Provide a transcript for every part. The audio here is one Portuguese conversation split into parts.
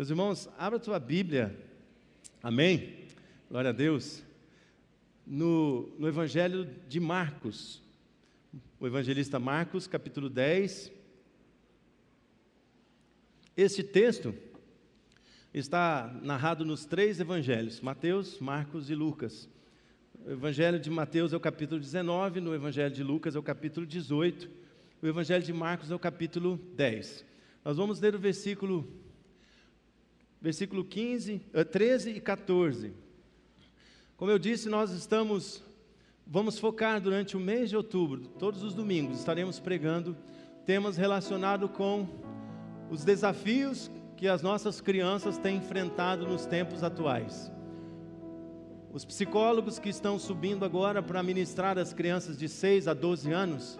Meus irmãos, abra a tua Bíblia, amém? Glória a Deus. No, no Evangelho de Marcos, o evangelista Marcos, capítulo 10. Este texto está narrado nos três evangelhos, Mateus, Marcos e Lucas. O evangelho de Mateus é o capítulo 19, no evangelho de Lucas é o capítulo 18, o evangelho de Marcos é o capítulo 10. Nós vamos ler o versículo versículo 15, 13 eh, e 14. Como eu disse, nós estamos, vamos focar durante o mês de outubro, todos os domingos, estaremos pregando temas relacionados com os desafios que as nossas crianças têm enfrentado nos tempos atuais. Os psicólogos que estão subindo agora para ministrar as crianças de 6 a 12 anos,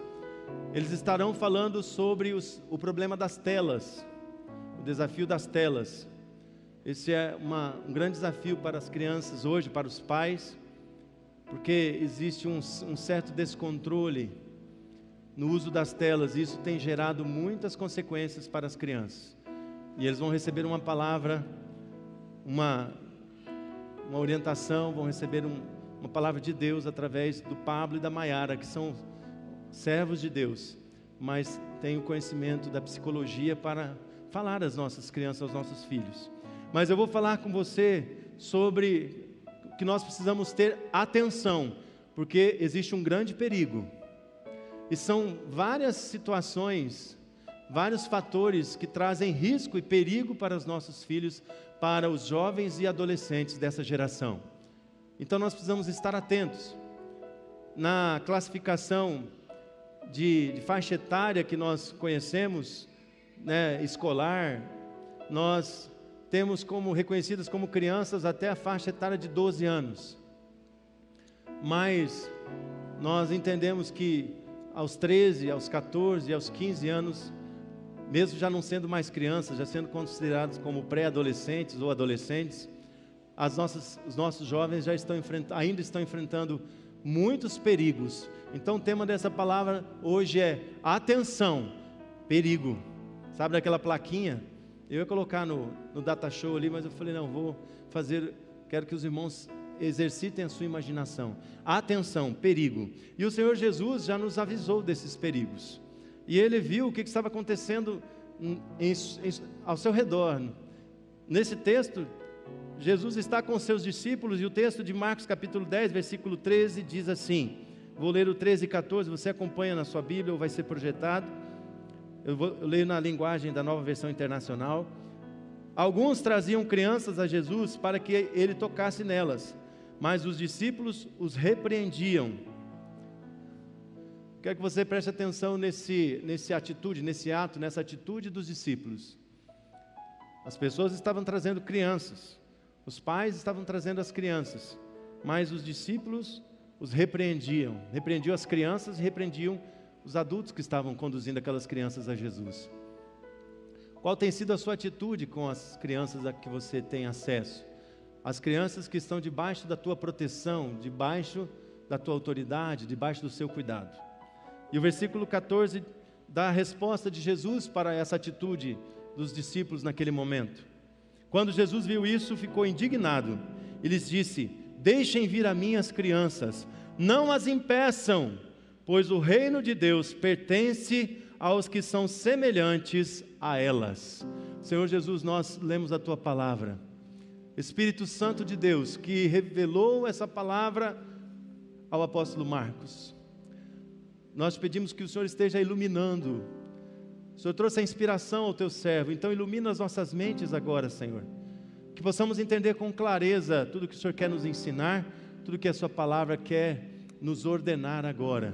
eles estarão falando sobre os, o problema das telas, o desafio das telas. Esse é uma, um grande desafio para as crianças hoje, para os pais, porque existe um, um certo descontrole no uso das telas, e isso tem gerado muitas consequências para as crianças. E eles vão receber uma palavra, uma, uma orientação, vão receber um, uma palavra de Deus através do Pablo e da Maiara, que são servos de Deus, mas têm o conhecimento da psicologia para falar às nossas crianças, aos nossos filhos. Mas eu vou falar com você sobre que nós precisamos ter atenção, porque existe um grande perigo. E são várias situações, vários fatores que trazem risco e perigo para os nossos filhos, para os jovens e adolescentes dessa geração. Então nós precisamos estar atentos. Na classificação de, de faixa etária que nós conhecemos, né, escolar, nós temos como reconhecidas como crianças até a faixa etária de 12 anos. Mas nós entendemos que aos 13, aos 14, aos 15 anos, mesmo já não sendo mais crianças, já sendo considerados como pré-adolescentes ou adolescentes, as nossas, os nossos jovens já estão ainda estão enfrentando muitos perigos. Então o tema dessa palavra hoje é atenção, perigo. Sabe daquela plaquinha? Eu ia colocar no, no data show ali, mas eu falei, não, vou fazer, quero que os irmãos exercitem a sua imaginação. Atenção, perigo. E o Senhor Jesus já nos avisou desses perigos. E ele viu o que estava acontecendo em, em, ao seu redor. Nesse texto, Jesus está com seus discípulos e o texto de Marcos capítulo 10, versículo 13 diz assim: Vou ler o 13 e 14, você acompanha na sua Bíblia ou vai ser projetado. Eu, vou, eu leio na linguagem da nova versão internacional. Alguns traziam crianças a Jesus para que ele tocasse nelas, mas os discípulos os repreendiam. Quero que você preste atenção nesse, nesse atitude, nesse ato, nessa atitude dos discípulos. As pessoas estavam trazendo crianças, os pais estavam trazendo as crianças, mas os discípulos os repreendiam, repreendiam as crianças e repreendiam os adultos que estavam conduzindo aquelas crianças a Jesus. Qual tem sido a sua atitude com as crianças a que você tem acesso? As crianças que estão debaixo da tua proteção, debaixo da tua autoridade, debaixo do seu cuidado. E o versículo 14 dá a resposta de Jesus para essa atitude dos discípulos naquele momento. Quando Jesus viu isso, ficou indignado e lhes disse: Deixem vir a mim as crianças, não as impeçam pois o reino de Deus pertence aos que são semelhantes a elas. Senhor Jesus, nós lemos a tua palavra. Espírito Santo de Deus, que revelou essa palavra ao apóstolo Marcos. Nós pedimos que o Senhor esteja iluminando. O Senhor trouxe a inspiração ao teu servo, então ilumina as nossas mentes agora, Senhor. Que possamos entender com clareza tudo que o Senhor quer nos ensinar, tudo que a sua palavra quer nos ordenar agora.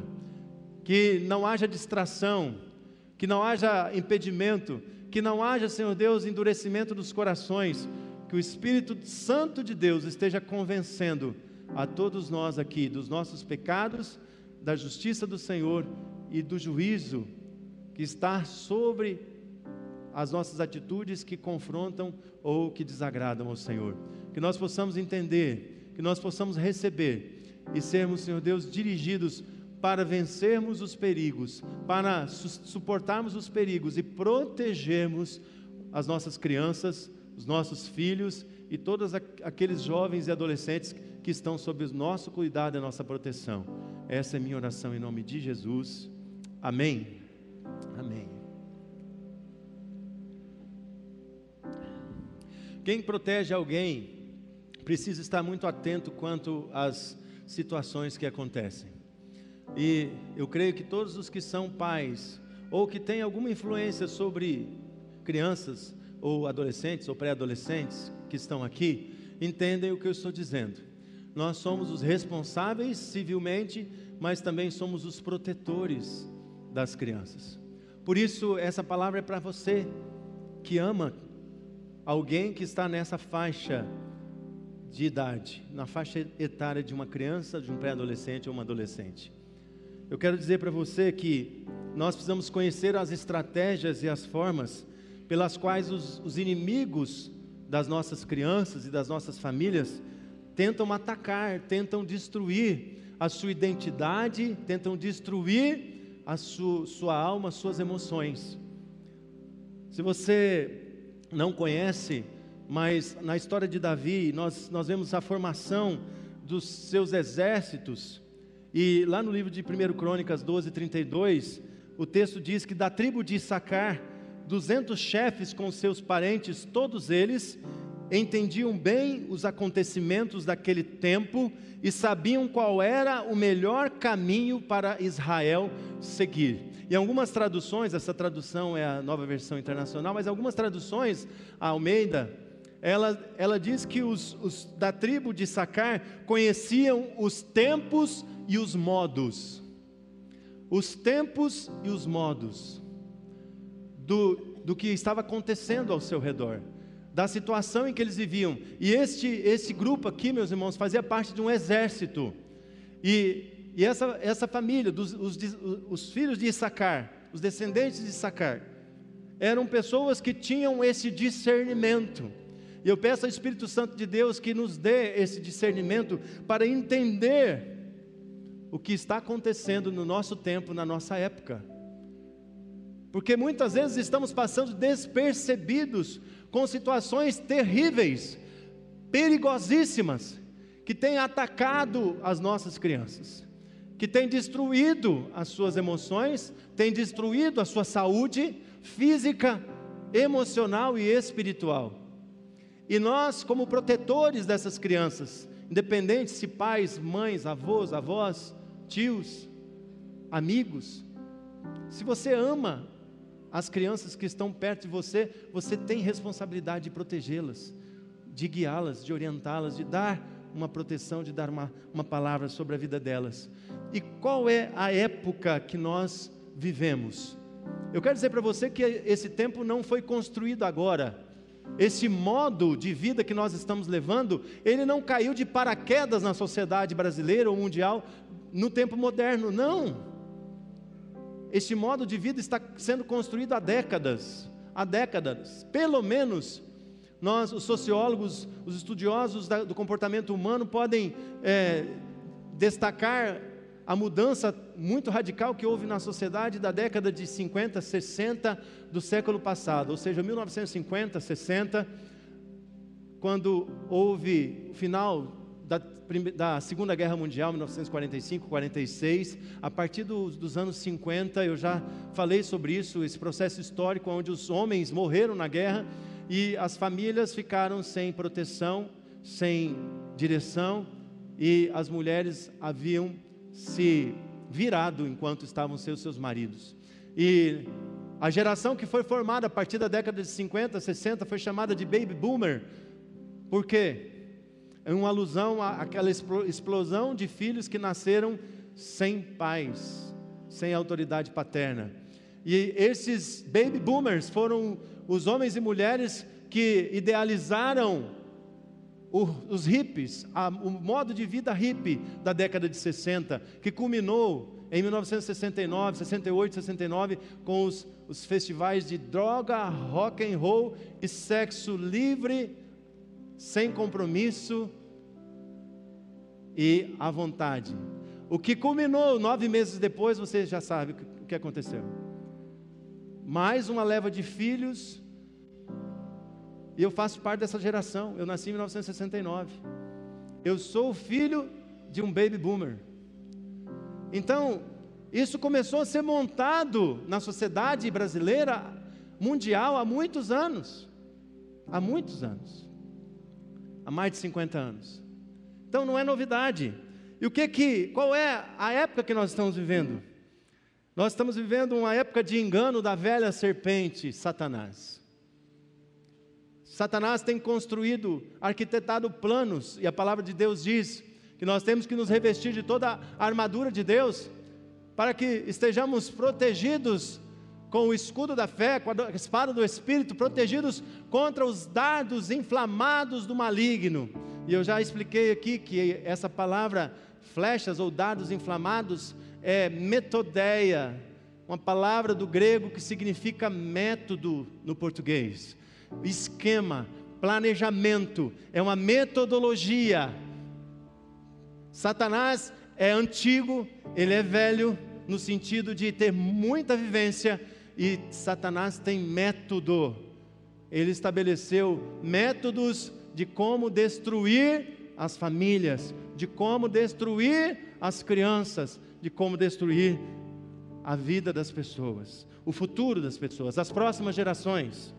Que não haja distração, que não haja impedimento, que não haja, Senhor Deus, endurecimento dos corações, que o Espírito Santo de Deus esteja convencendo a todos nós aqui dos nossos pecados, da justiça do Senhor e do juízo que está sobre as nossas atitudes que confrontam ou que desagradam ao Senhor. Que nós possamos entender, que nós possamos receber e sermos, Senhor Deus, dirigidos para vencermos os perigos, para su suportarmos os perigos e protegermos as nossas crianças os nossos filhos e todos aqueles jovens e adolescentes que estão sob o nosso cuidado e a nossa proteção. Essa é minha oração em nome de Jesus. Amém. Amém. Quem protege alguém precisa estar muito atento quanto às situações que acontecem. E eu creio que todos os que são pais ou que têm alguma influência sobre crianças ou adolescentes ou pré-adolescentes que estão aqui, entendem o que eu estou dizendo. Nós somos os responsáveis civilmente, mas também somos os protetores das crianças. Por isso, essa palavra é para você que ama alguém que está nessa faixa de idade, na faixa etária de uma criança, de um pré-adolescente ou uma adolescente. Eu quero dizer para você que nós precisamos conhecer as estratégias e as formas pelas quais os, os inimigos das nossas crianças e das nossas famílias tentam atacar, tentam destruir a sua identidade, tentam destruir a sua, alma, suas emoções. Se você não conhece, mas na história de Davi, nós, nós vemos a formação dos seus exércitos, e lá no livro de 1 Crônicas 12, 32, o texto diz que da tribo de Issacar, 200 chefes com seus parentes, todos eles entendiam bem os acontecimentos daquele tempo e sabiam qual era o melhor caminho para Israel seguir. Em algumas traduções, essa tradução é a nova versão internacional, mas algumas traduções, a Almeida, ela, ela diz que os, os da tribo de Sacar conheciam os tempos e os modos. Os tempos e os modos do, do que estava acontecendo ao seu redor, da situação em que eles viviam. E este, esse grupo aqui, meus irmãos, fazia parte de um exército. E e essa, essa família, dos, os, os filhos de Issacar, os descendentes de Issacar, eram pessoas que tinham esse discernimento. E eu peço ao Espírito Santo de Deus que nos dê esse discernimento para entender o que está acontecendo no nosso tempo, na nossa época. Porque muitas vezes estamos passando despercebidos com situações terríveis, perigosíssimas, que têm atacado as nossas crianças que tem destruído as suas emoções, tem destruído a sua saúde física, emocional e espiritual. E nós, como protetores dessas crianças, independente se pais, mães, avós, avós, tios, amigos, se você ama as crianças que estão perto de você, você tem responsabilidade de protegê-las, de guiá-las, de orientá-las, de dar uma proteção, de dar uma, uma palavra sobre a vida delas. E qual é a época que nós vivemos? Eu quero dizer para você que esse tempo não foi construído agora. Esse modo de vida que nós estamos levando, ele não caiu de paraquedas na sociedade brasileira ou mundial no tempo moderno, não. Este modo de vida está sendo construído há décadas, há décadas, pelo menos nós, os sociólogos, os estudiosos do comportamento humano, podem é, destacar a mudança muito radical que houve na sociedade da década de 50, 60 do século passado, ou seja, 1950, 60, quando houve o final da, da, Segunda Guerra Mundial, 1945, 46, a partir do, dos anos 50, eu já falei sobre isso, esse processo histórico onde os homens morreram na guerra e as famílias ficaram sem proteção, sem direção, e as mulheres haviam se virado enquanto estavam seus seus maridos. E a geração que foi formada a partir da década de 50, 60 foi chamada de baby boomer. Por quê? É uma alusão àquela explosão de filhos que nasceram sem pais, sem autoridade paterna. E esses baby boomers foram os homens e mulheres que idealizaram os hippies, a, o modo de vida hippie da década de 60, que culminou em 1969, 68, 69, com os, os festivais de droga, rock and roll e sexo livre, sem compromisso e à vontade. O que culminou nove meses depois, você já sabe o que aconteceu mais uma leva de filhos E eu faço parte dessa geração. Eu nasci em 1969. Eu sou filho de um baby boomer. Então, isso começou a ser montado na sociedade brasileira mundial há muitos anos. Há muitos anos. Há mais de 50 anos. Então não é novidade. E o que que, qual é a época que nós estamos vivendo? Nós estamos vivendo uma época de engano da velha serpente, Satanás. Satanás tem construído, arquitetado planos, e a palavra de Deus diz que nós temos que nos revestir de toda a armadura de Deus, para que estejamos protegidos com o escudo da fé, com a espada do Espírito, protegidos contra os dardos inflamados do maligno. E eu já expliquei aqui que essa palavra flechas ou dardos inflamados é metodeia, uma palavra do grego que significa método no português. Esquema, planejamento, é uma metodologia. Satanás é antigo, ele é velho no sentido de ter muita vivência e Satanás tem método. Ele estabeleceu métodos de como destruir as famílias, de como destruir as crianças, de como destruir a vida das pessoas, o futuro das pessoas, as próximas gerações.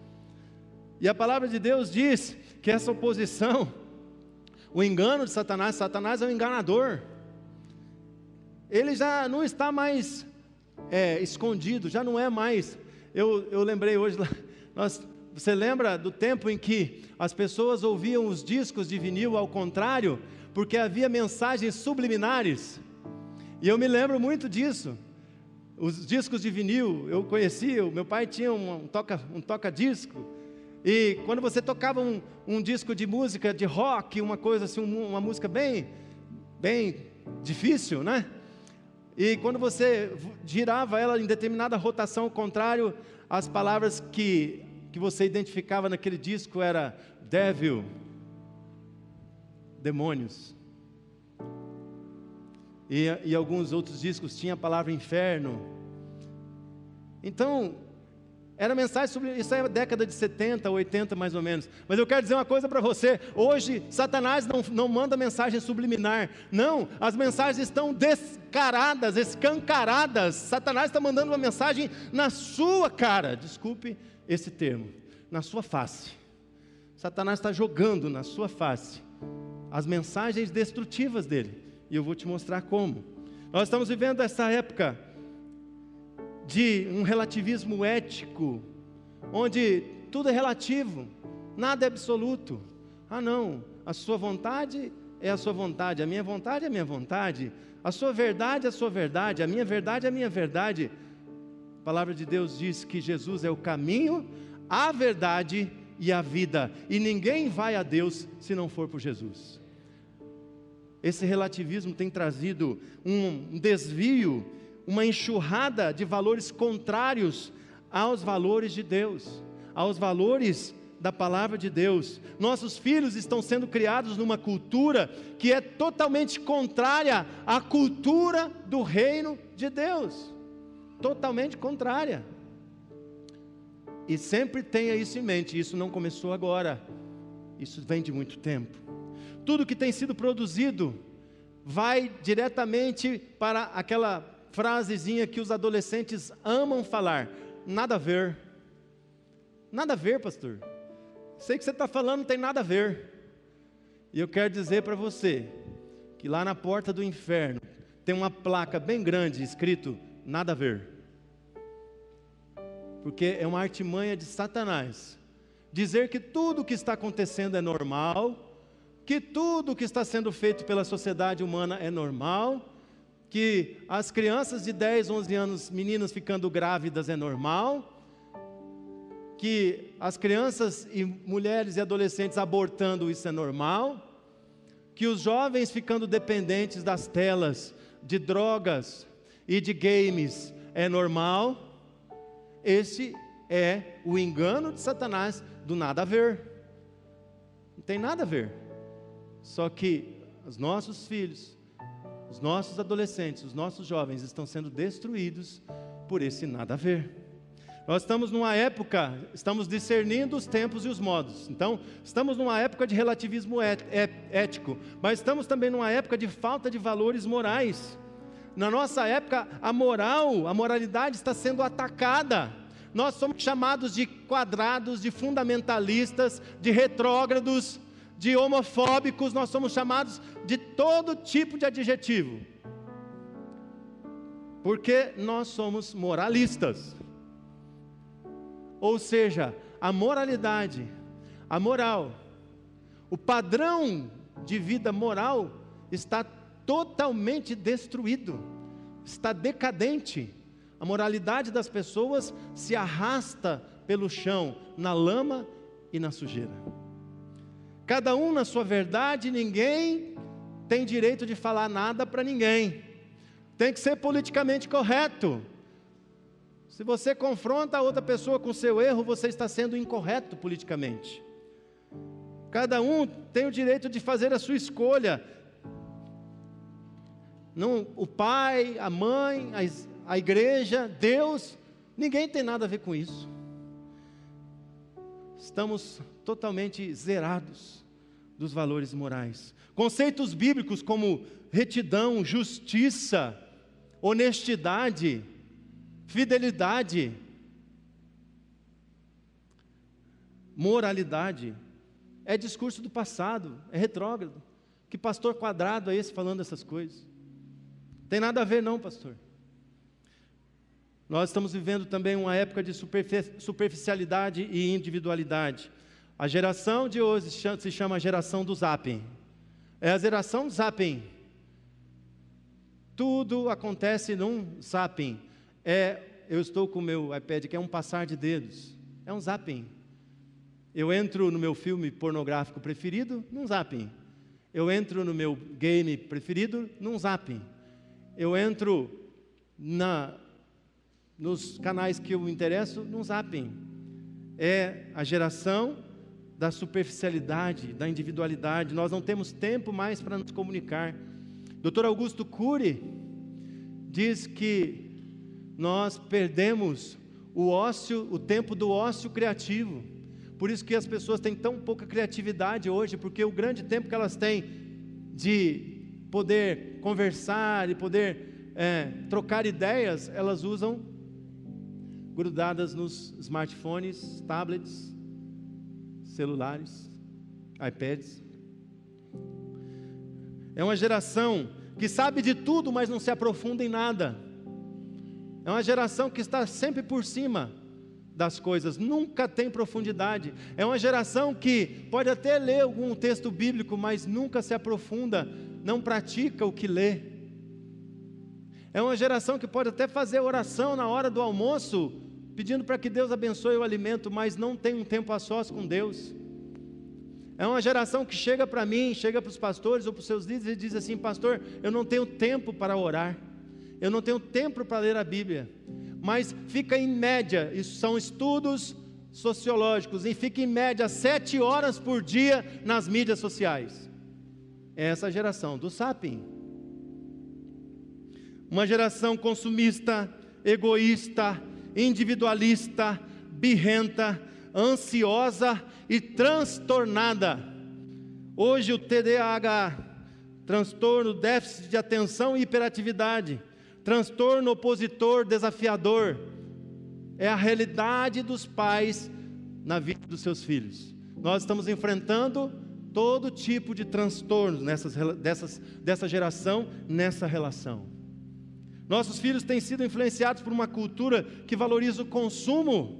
E a palavra de Deus diz que essa oposição, o engano de Satanás, Satanás é um enganador. Ele já não está mais é, escondido, já não é mais. Eu, eu lembrei hoje, nós, você lembra do tempo em que as pessoas ouviam os discos de vinil ao contrário, porque havia mensagens subliminares? E eu me lembro muito disso. Os discos de vinil, eu conhecia, meu pai tinha um, toca, um toca-disco, e quando você tocava um, um, disco de música, de rock, uma coisa assim, uma música bem, bem difícil, né? E quando você girava ela em determinada rotação ao contrário, as palavras que, que você identificava naquele disco era devil, demônios. E, e alguns outros discos tinham a palavra inferno. Então, era mensagem sobre. Isso é década de 70, 80 mais ou menos. Mas eu quero dizer uma coisa para você. Hoje, Satanás não, não manda mensagem subliminar. Não, as mensagens estão descaradas, escancaradas. Satanás está mandando uma mensagem na sua cara. Desculpe esse termo. Na sua face. Satanás está jogando na sua face as mensagens destrutivas dele. E eu vou te mostrar como. Nós estamos vivendo essa época de um relativismo ético, onde tudo é relativo, nada é absoluto. Ah, não, a sua vontade é a sua vontade, a minha vontade é a minha vontade, a sua verdade é a sua verdade, a minha verdade é a minha verdade. A palavra de Deus diz que Jesus é o caminho, a verdade e a vida, e ninguém vai a Deus se não for por Jesus. Esse relativismo tem trazido um desvio uma enxurrada de valores contrários aos valores de Deus, aos valores da palavra de Deus. Nossos filhos estão sendo criados numa cultura que é totalmente contrária à cultura do reino de Deus. Totalmente contrária. E sempre tenha isso em mente, isso não começou agora. Isso vem de muito tempo. Tudo que tem sido produzido vai diretamente para aquela frasezinha que os adolescentes amam falar: nada a ver. Nada a ver, pastor. Sei que você está falando, não tem nada a ver. E eu quero dizer para você que lá na porta do inferno tem uma placa bem grande escrito: nada a ver. Porque é uma artimanha de Satanás dizer que tudo o que está acontecendo é normal, que tudo o que está sendo feito pela sociedade humana é normal que as crianças de 10, 11 anos, meninas ficando grávidas é normal, que as crianças e mulheres e adolescentes abortando isso é normal, que os jovens ficando dependentes das telas, de drogas e de games é normal. Esse é o engano de Satanás do nada a ver. Não tem nada a ver. Só que os nossos filhos os nossos adolescentes, os nossos jovens estão sendo destruídos por esse nada a ver. Nós estamos numa época, estamos discernindo os tempos e os modos. Então, estamos numa época de relativismo ético, mas estamos também numa época de falta de valores morais. Na nossa época, a moral, a moralidade está sendo atacada. Nós somos chamados de quadrados, de fundamentalistas, de retrógrados, de homofóbicos, nós somos chamados de todo tipo de adjetivo. Porque nós somos moralistas. Ou seja, a moralidade, a moral, o padrão de vida moral está totalmente destruído, está decadente. A moralidade das pessoas se arrasta pelo chão, na lama e na sujeira. Cada um na sua verdade, ninguém tem direito de falar nada para ninguém. Tem que ser politicamente correto. Se você confronta a outra pessoa com seu erro, você está sendo incorreto politicamente. Cada um tem o direito de fazer a sua escolha. Não, o pai, a mãe, a, a igreja, Deus, ninguém tem nada a ver com isso. Estamos totalmente zerados dos valores morais. Conceitos bíblicos como retidão, justiça, honestidade, fidelidade, moralidade. É discurso do passado, é retrógrado. Que pastor quadrado é esse falando essas coisas? Tem nada a ver, não, pastor. Nós estamos vivendo também uma época de superficialidade e individualidade. A geração de hoje se chama a geração do zapping. É a geração do zapping. Tudo acontece num zapping é eu estou com o meu iPad, que é um passar de dedos, é um zapping. Eu entro no meu filme pornográfico preferido, num zapping. Eu entro no meu game preferido, num zapping. Eu entro na, nos canais que eu interesso, num zapping. É a geração da superficialidade, da individualidade. Nós não temos tempo mais para nos comunicar. Dr. Augusto Cury diz que nós perdemos o ócio, o tempo do ócio criativo. Por isso que as pessoas têm tão pouca criatividade hoje, porque o grande tempo que elas têm de poder conversar e poder é, trocar ideias, elas usam grudadas nos smartphones, tablets, celulares, iPads. É uma geração que sabe de tudo, mas não se aprofunda em nada. É uma geração que está sempre por cima das coisas, nunca tem profundidade. É uma geração que pode até ler algum texto bíblico, mas nunca se aprofunda, não pratica o que lê. É uma geração que pode até fazer oração na hora do almoço, pedindo para que Deus abençoe o alimento, mas não tem um tempo a sós com Deus. É uma geração que chega para mim, chega para os pastores ou para os seus líderes e diz assim: Pastor, eu não tenho tempo para orar eu não tenho tempo para ler a Bíblia, mas fica em média, isso são estudos sociológicos, e fica em média sete horas por dia nas mídias sociais. É essa geração do sapim. Uma geração consumista, egoísta, individualista, birrenta, ansiosa e transtornada. Hoje o TDAH, transtorno, déficit de atenção e hiperatividade, transtorno opositor desafiador, é a realidade dos pais na vida dos seus filhos. Nós estamos enfrentando todo tipo de transtornos nessas, dessas, dessa geração, nessa relação. Nossos filhos têm sido influenciados por uma cultura que valoriza o consumo,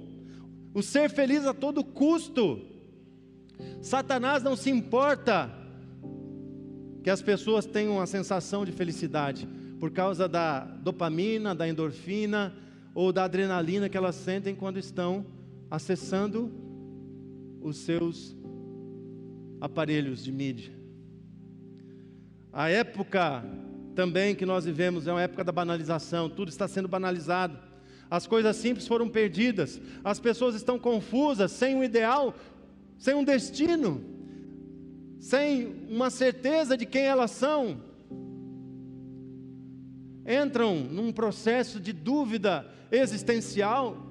o ser feliz a todo custo. Satanás não se importa que as pessoas tenham uma sensação de felicidade por causa da dopamina, da endorfina ou da adrenalina que elas sentem quando estão acessando os seus aparelhos de mídia. A época também que nós vivemos é uma época da banalização, tudo está sendo banalizado. As coisas simples foram perdidas, as pessoas estão confusas, sem um ideal, sem um destino, sem uma certeza de quem elas são entram num processo de dúvida existencial,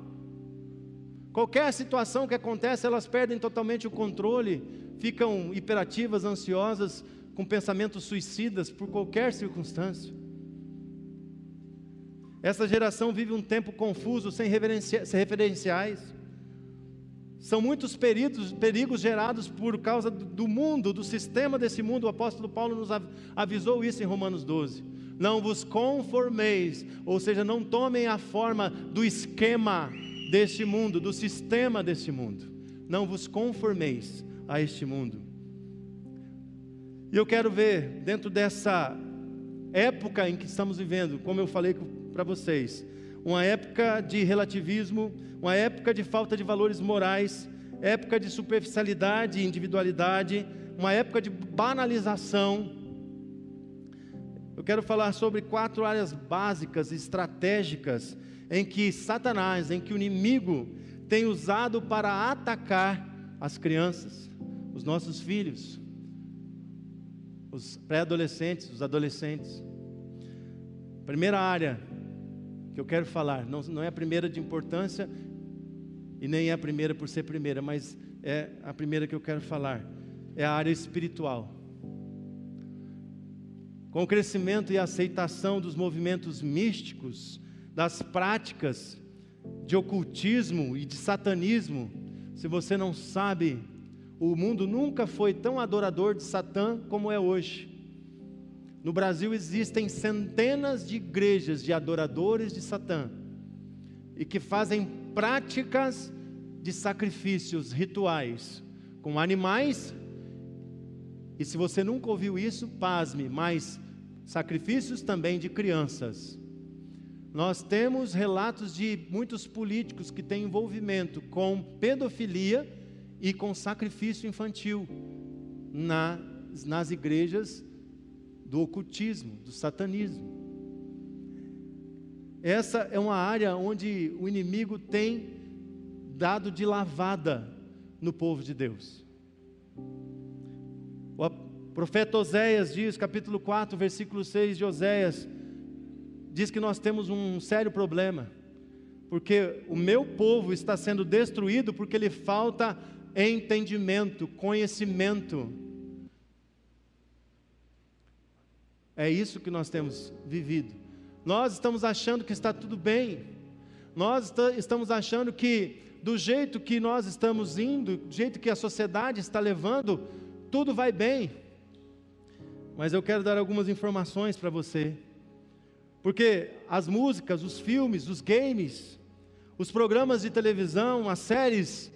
Qualquer situação que acontece, elas perdem totalmente o controle, ficam hiperativas, ansiosas, com pensamentos suicidas por qualquer circunstância. Essa geração vive um tempo confuso, sem referenciais. São muitos perigos, perigos gerados por causa do mundo, do sistema desse mundo. O apóstolo Paulo nos avisou isso em Romanos 12. Não vos conformeis, ou seja, não tomem a forma do esquema deste mundo, do sistema deste mundo. Não vos conformeis a este mundo. E eu quero ver, dentro dessa época em que estamos vivendo, como eu falei para vocês, uma época de relativismo, uma época de falta de valores morais, época de superficialidade e individualidade, uma época de banalização. Eu quero falar sobre quatro áreas básicas, estratégicas, em que Satanás, em que o inimigo tem usado para atacar as crianças, os nossos filhos, os pré-adolescentes, os adolescentes. Primeira área que eu quero falar, não, não é a primeira de importância e nem é a primeira por ser primeira, mas é a primeira que eu quero falar, é a área espiritual. Com o crescimento e aceitação dos movimentos místicos, das práticas de ocultismo e de satanismo, se você não sabe, o mundo nunca foi tão adorador de Satã como é hoje. No Brasil existem centenas de igrejas de adoradores de Satã e que fazem práticas de sacrifícios rituais com animais. E se você nunca ouviu isso, pasme, mas sacrifícios também de crianças. Nós temos relatos de muitos políticos que têm envolvimento com pedofilia e com sacrifício infantil nas, igrejas do ocultismo, do satanismo. Essa é uma área onde o inimigo tem dado de lavada no povo de Deus. O profeta Oséias diz, capítulo 4, versículo 6 de Oséias, diz que nós temos um sério problema, porque o meu povo está sendo destruído porque lhe falta entendimento, conhecimento. É isso que nós temos vivido. Nós estamos achando que está tudo bem, nós estamos achando que, do jeito que nós estamos indo, do jeito que a sociedade está levando, tudo vai bem. Mas eu quero dar algumas informações para você porque as músicas, os filmes, os games, os programas de televisão, as séries,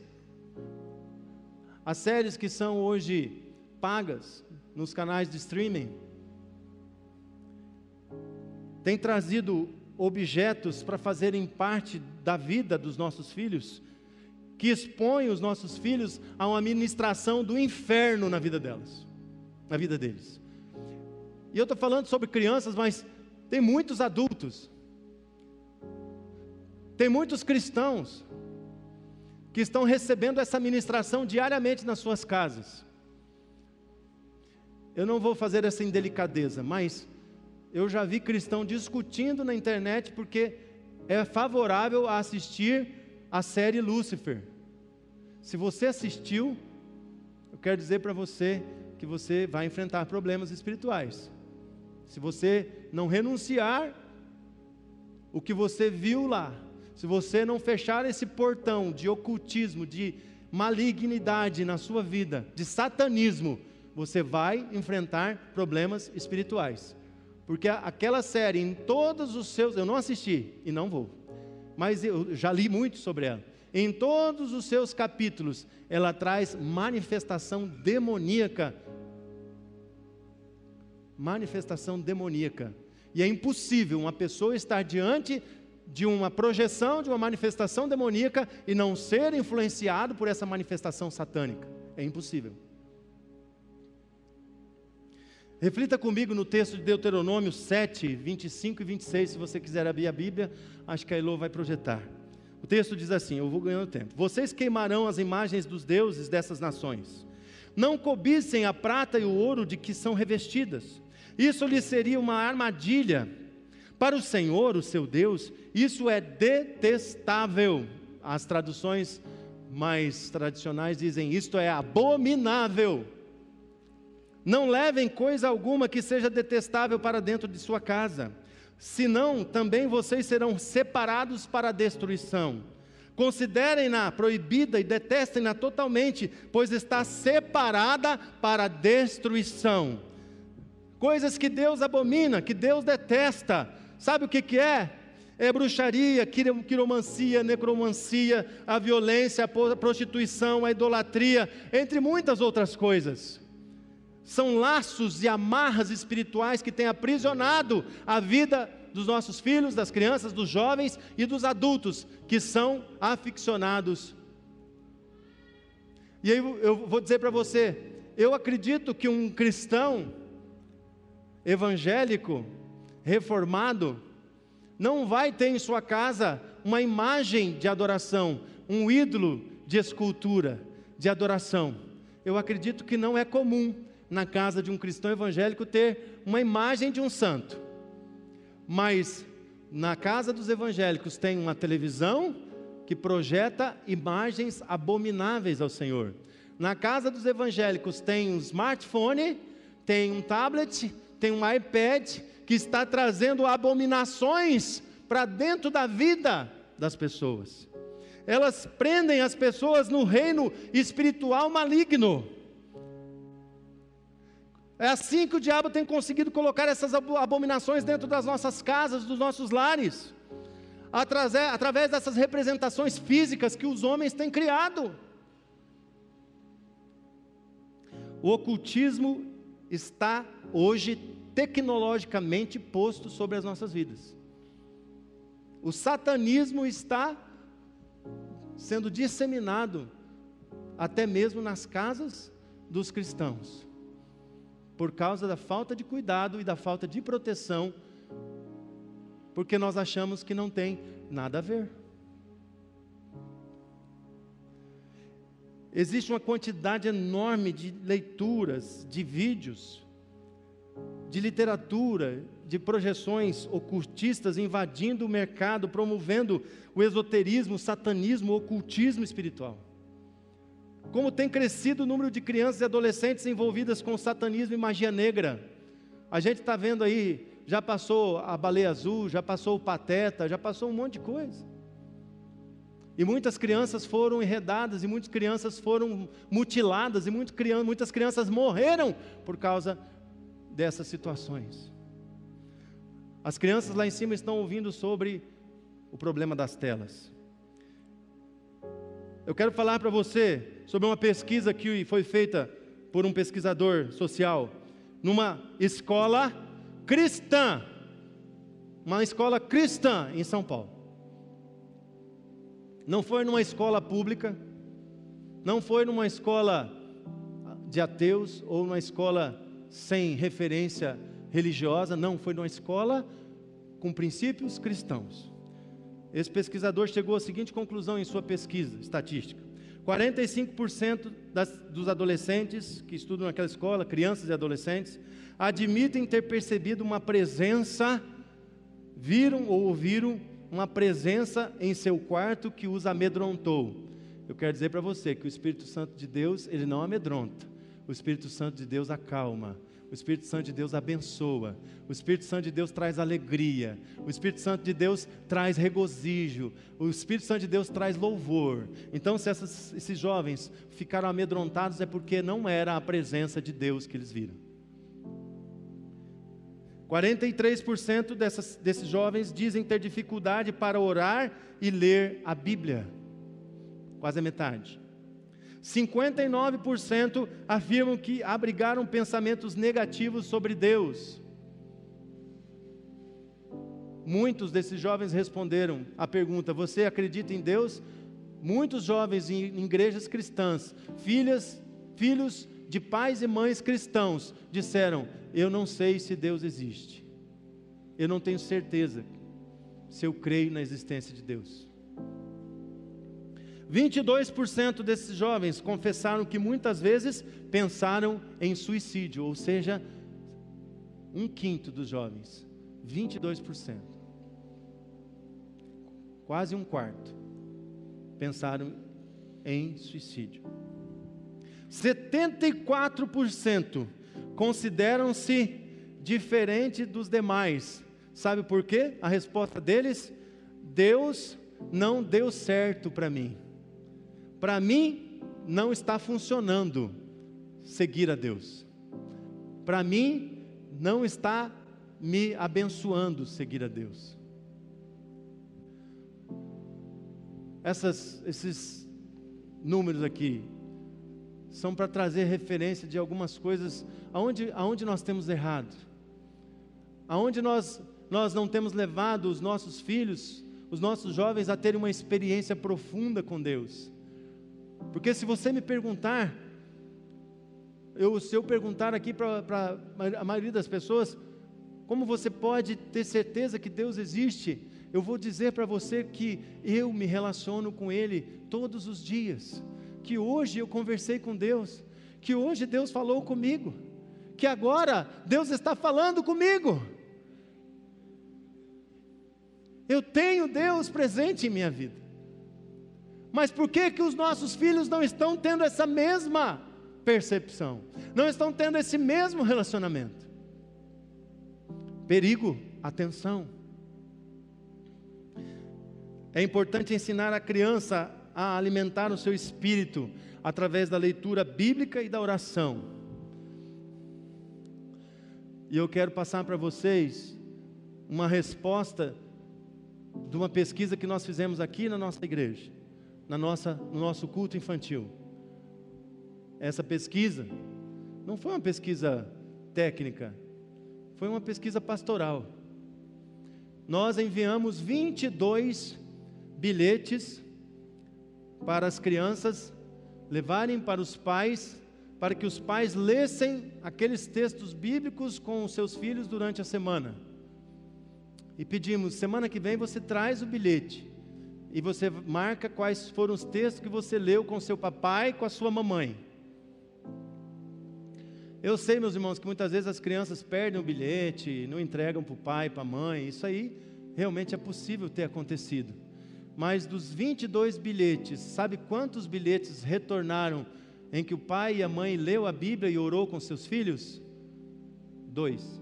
as séries que são hoje pagas nos canais de streaming, têm trazido objetos para fazerem parte da vida dos nossos filhos, que expõem os nossos filhos a uma ministração do inferno na vida delas, na vida deles. E eu estou falando sobre crianças, mas tem muitos adultos, tem muitos cristãos que estão recebendo essa ministração diariamente nas suas casas. Eu não vou fazer essa indelicadeza, mas eu já vi cristão discutindo na internet porque é favorável a assistir a série Lúcifer. Se você assistiu, eu quero dizer para você que você vai enfrentar problemas espirituais. Se você não renunciar o que você viu lá, se você não fechar esse portão de ocultismo, de malignidade na sua vida, de satanismo, você vai enfrentar problemas espirituais. Porque aquela série, em todos os seus, eu não assisti e não vou, mas eu já li muito sobre ela. Em todos os seus capítulos, ela traz manifestação demoníaca manifestação demoníaca. E é impossível uma pessoa estar diante de uma projeção, de uma manifestação demoníaca e não ser influenciado por essa manifestação satânica. É impossível. Reflita comigo no texto de Deuteronômio 7, 25 e 26, se você quiser abrir a Bíblia, acho que a Elô vai projetar. O texto diz assim: Eu vou ganhando tempo. Vocês queimarão as imagens dos deuses dessas nações. Não cobicem a prata e o ouro de que são revestidas isso lhe seria uma armadilha. Para o Senhor, o seu Deus, isso é detestável. As traduções mais tradicionais dizem: isto é abominável. Não levem coisa alguma que seja detestável para dentro de sua casa, senão também vocês serão separados para a destruição. Considerem-na proibida e detestem-na totalmente, pois está separada para a destruição. Coisas que Deus abomina, que Deus detesta. Sabe o que, que é? É bruxaria, quiromancia, necromancia, a violência, a prostituição, a idolatria, entre muitas outras coisas. São laços e amarras espirituais que têm aprisionado a vida dos nossos filhos, das crianças, dos jovens e dos adultos que são aficionados. E aí eu vou dizer para você, eu acredito que um cristão evangélico, reformado, não vai ter em sua casa uma imagem de adoração, um ídolo de escultura, de adoração. Eu acredito que não é comum na casa de um cristão evangélico ter uma imagem de um santo. Mas na casa dos evangélicos tem uma televisão que projeta imagens abomináveis ao Senhor. Na casa dos evangélicos tem um smartphone, tem um tablet, tem um iPad que está trazendo abominações para dentro da vida das pessoas. Elas prendem as pessoas no reino espiritual maligno. É assim que o diabo tem conseguido colocar essas abominações dentro das nossas casas, dos nossos lares, através, dessas representações físicas que os homens têm criado. O ocultismo está hoje tecnologicamente posto sobre as nossas vidas. O satanismo está sendo disseminado até mesmo nas casas dos cristãos por causa da falta de cuidado e da falta de proteção, porque nós achamos que não tem nada a ver. Existe uma quantidade enorme de leituras, de vídeos, de literatura, de projeções ocultistas invadindo o mercado, promovendo o esoterismo, o satanismo, o ocultismo espiritual como tem crescido o número de crianças e adolescentes envolvidas com satanismo e magia negra. A gente está vendo aí, já passou a baleia azul, já passou o pateta, já passou um monte de coisa. E muitas crianças foram enredadas, e muitas crianças foram mutiladas, e muitas crianças morreram por causa dessas situações. As crianças lá em cima estão ouvindo sobre o problema das telas. Eu quero falar para você sobre uma pesquisa que foi feita por um pesquisador social numa escola cristã, uma escola cristã em São Paulo. Não foi numa escola pública, não foi numa escola de ateus ou numa escola sem referência religiosa, não, foi numa escola com princípios cristãos. Esse pesquisador chegou à seguinte conclusão em sua pesquisa estatística: 45% das, dos adolescentes que estudam naquela escola, crianças e adolescentes, admitem ter percebido uma presença, viram ou ouviram uma presença em seu quarto que os amedrontou. Eu quero dizer para você que o Espírito Santo de Deus, ele não amedronta. O Espírito Santo de Deus acalma. O Espírito Santo de Deus abençoa. O Espírito Santo de Deus traz alegria. O Espírito Santo de Deus traz regozijo. O Espírito Santo de Deus traz louvor. Então, se essas, esses jovens ficaram amedrontados, é porque não era a presença de Deus que eles viram. 43% dessas, desses jovens dizem ter dificuldade para orar e ler a Bíblia. Quase a metade. 59% afirmam que abrigaram pensamentos negativos sobre Deus. Muitos desses jovens responderam à pergunta: Você acredita em Deus? Muitos jovens em igrejas cristãs, filhas, filhos de pais e mães cristãos, disseram: Eu não sei se Deus existe. Eu não tenho certeza se eu creio na existência de Deus. 22% desses jovens confessaram que muitas vezes pensaram em suicídio, ou seja, um quinto dos jovens, 22%, quase um quarto, pensaram em suicídio. 74% consideram-se diferente dos demais. Sabe por quê? A resposta deles: Deus não deu certo para mim. Para mim não está funcionando seguir a Deus. Para mim não está me abençoando seguir a Deus. Essas, esses números aqui são para trazer referência de algumas coisas aonde, aonde nós temos errado, aonde nós, nós não temos levado os nossos filhos, os nossos jovens a terem uma experiência profunda com Deus. Porque se você me perguntar, eu, se eu perguntar aqui para a maioria das pessoas, como você pode ter certeza que Deus existe? Eu vou dizer para você que eu me relaciono com Ele todos os dias, que hoje eu conversei com Deus, que hoje Deus falou comigo, que agora Deus está falando comigo. Eu tenho Deus presente em minha vida. Mas por que que os nossos filhos não estão tendo essa mesma percepção? Não estão tendo esse mesmo relacionamento? Perigo, atenção. É importante ensinar a criança a alimentar o seu espírito através da leitura bíblica e da oração. E eu quero passar para vocês uma resposta de uma pesquisa que nós fizemos aqui na nossa igreja, na nossa, no nosso culto infantil. Essa pesquisa não foi uma pesquisa técnica, foi uma pesquisa pastoral. Nós enviamos 22 bilhetes para as crianças levarem para os pais, para que os pais lessem aqueles textos bíblicos com os seus filhos durante a semana. E pedimos: semana que vem você traz o bilhete e você marca quais foram os textos que você leu com seu papai e com a sua mamãe. Eu sei, meus irmãos, que muitas vezes as crianças perdem o bilhete, não entregam para o pai, para a mãe. Isso aí realmente é possível ter acontecido. Mas dos 22 bilhetes, sabe quantos bilhetes retornaram em que o pai e a mãe leu a Bíblia e orou com seus filhos? Dois.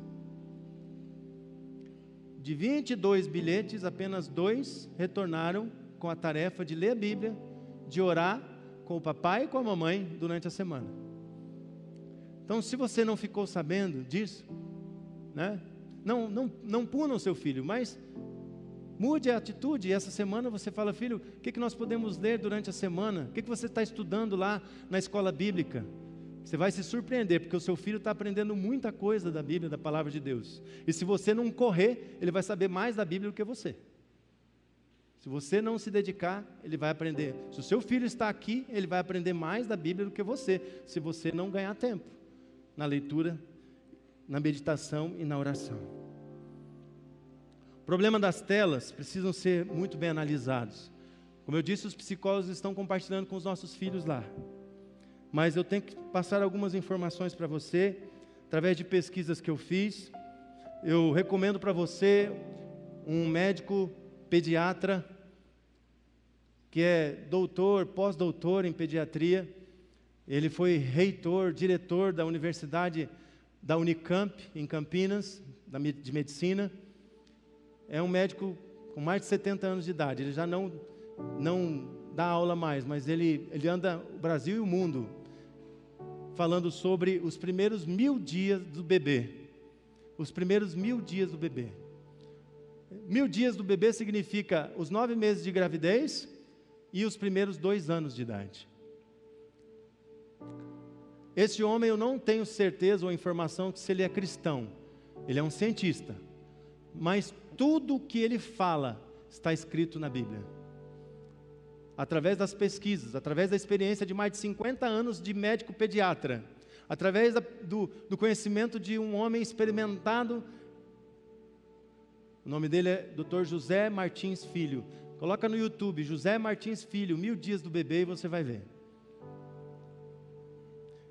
De 22 bilhetes, apenas dois retornaram com a tarefa de ler a Bíblia, de orar com o papai e com a mamãe durante a semana. Então, se você não ficou sabendo disso, né? Não, não, não puna o seu filho, mas mude a atitude. E essa semana você fala, filho, o que, que nós podemos ler durante a semana? O que, que você está estudando lá na escola bíblica? Você vai se surpreender, porque o seu filho está aprendendo muita coisa da Bíblia, da palavra de Deus. E se você não correr, ele vai saber mais da Bíblia do que você. Se você não se dedicar, ele vai aprender. Se o seu filho está aqui, ele vai aprender mais da Bíblia do que você, se você não ganhar tempo na leitura, na meditação e na oração. O problema das telas precisam ser muito bem analisados. Como eu disse, os psicólogos estão compartilhando com os nossos filhos lá. Mas eu tenho que passar algumas informações para você, através de pesquisas que eu fiz. Eu recomendo para você um médico pediatra que é doutor, pós-doutor em pediatria, ele foi reitor, diretor da Universidade da Unicamp, em Campinas, de medicina. É um médico com mais de 70 anos de idade. Ele já não, não dá aula mais, mas ele, ele anda o Brasil e o mundo falando sobre os primeiros mil dias do bebê. Os primeiros mil dias do bebê. Mil dias do bebê significa os nove meses de gravidez e os primeiros dois anos de idade. Esse homem eu não tenho certeza ou informação se ele é cristão. Ele é um cientista. Mas tudo o que ele fala está escrito na Bíblia. Através das pesquisas, através da experiência de mais de 50 anos de médico pediatra, através da, do, do conhecimento de um homem experimentado. O nome dele é Dr. José Martins Filho. Coloca no YouTube, José Martins Filho, mil dias do bebê e você vai ver.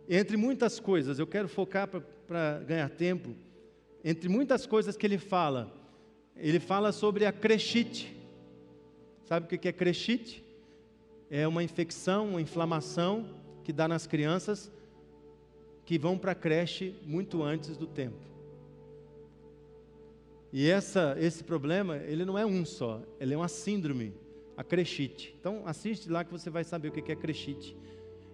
Entre muitas coisas, eu quero focar para ganhar tempo. Entre muitas coisas que ele fala, ele fala sobre a crechite. Sabe o que é crechite? é uma infecção, uma inflamação que dá nas crianças que vão para a creche muito antes do tempo. E essa, esse problema, ele não é um só, ele é uma síndrome, a crechite. Então, assiste lá que você vai saber o que é crechite.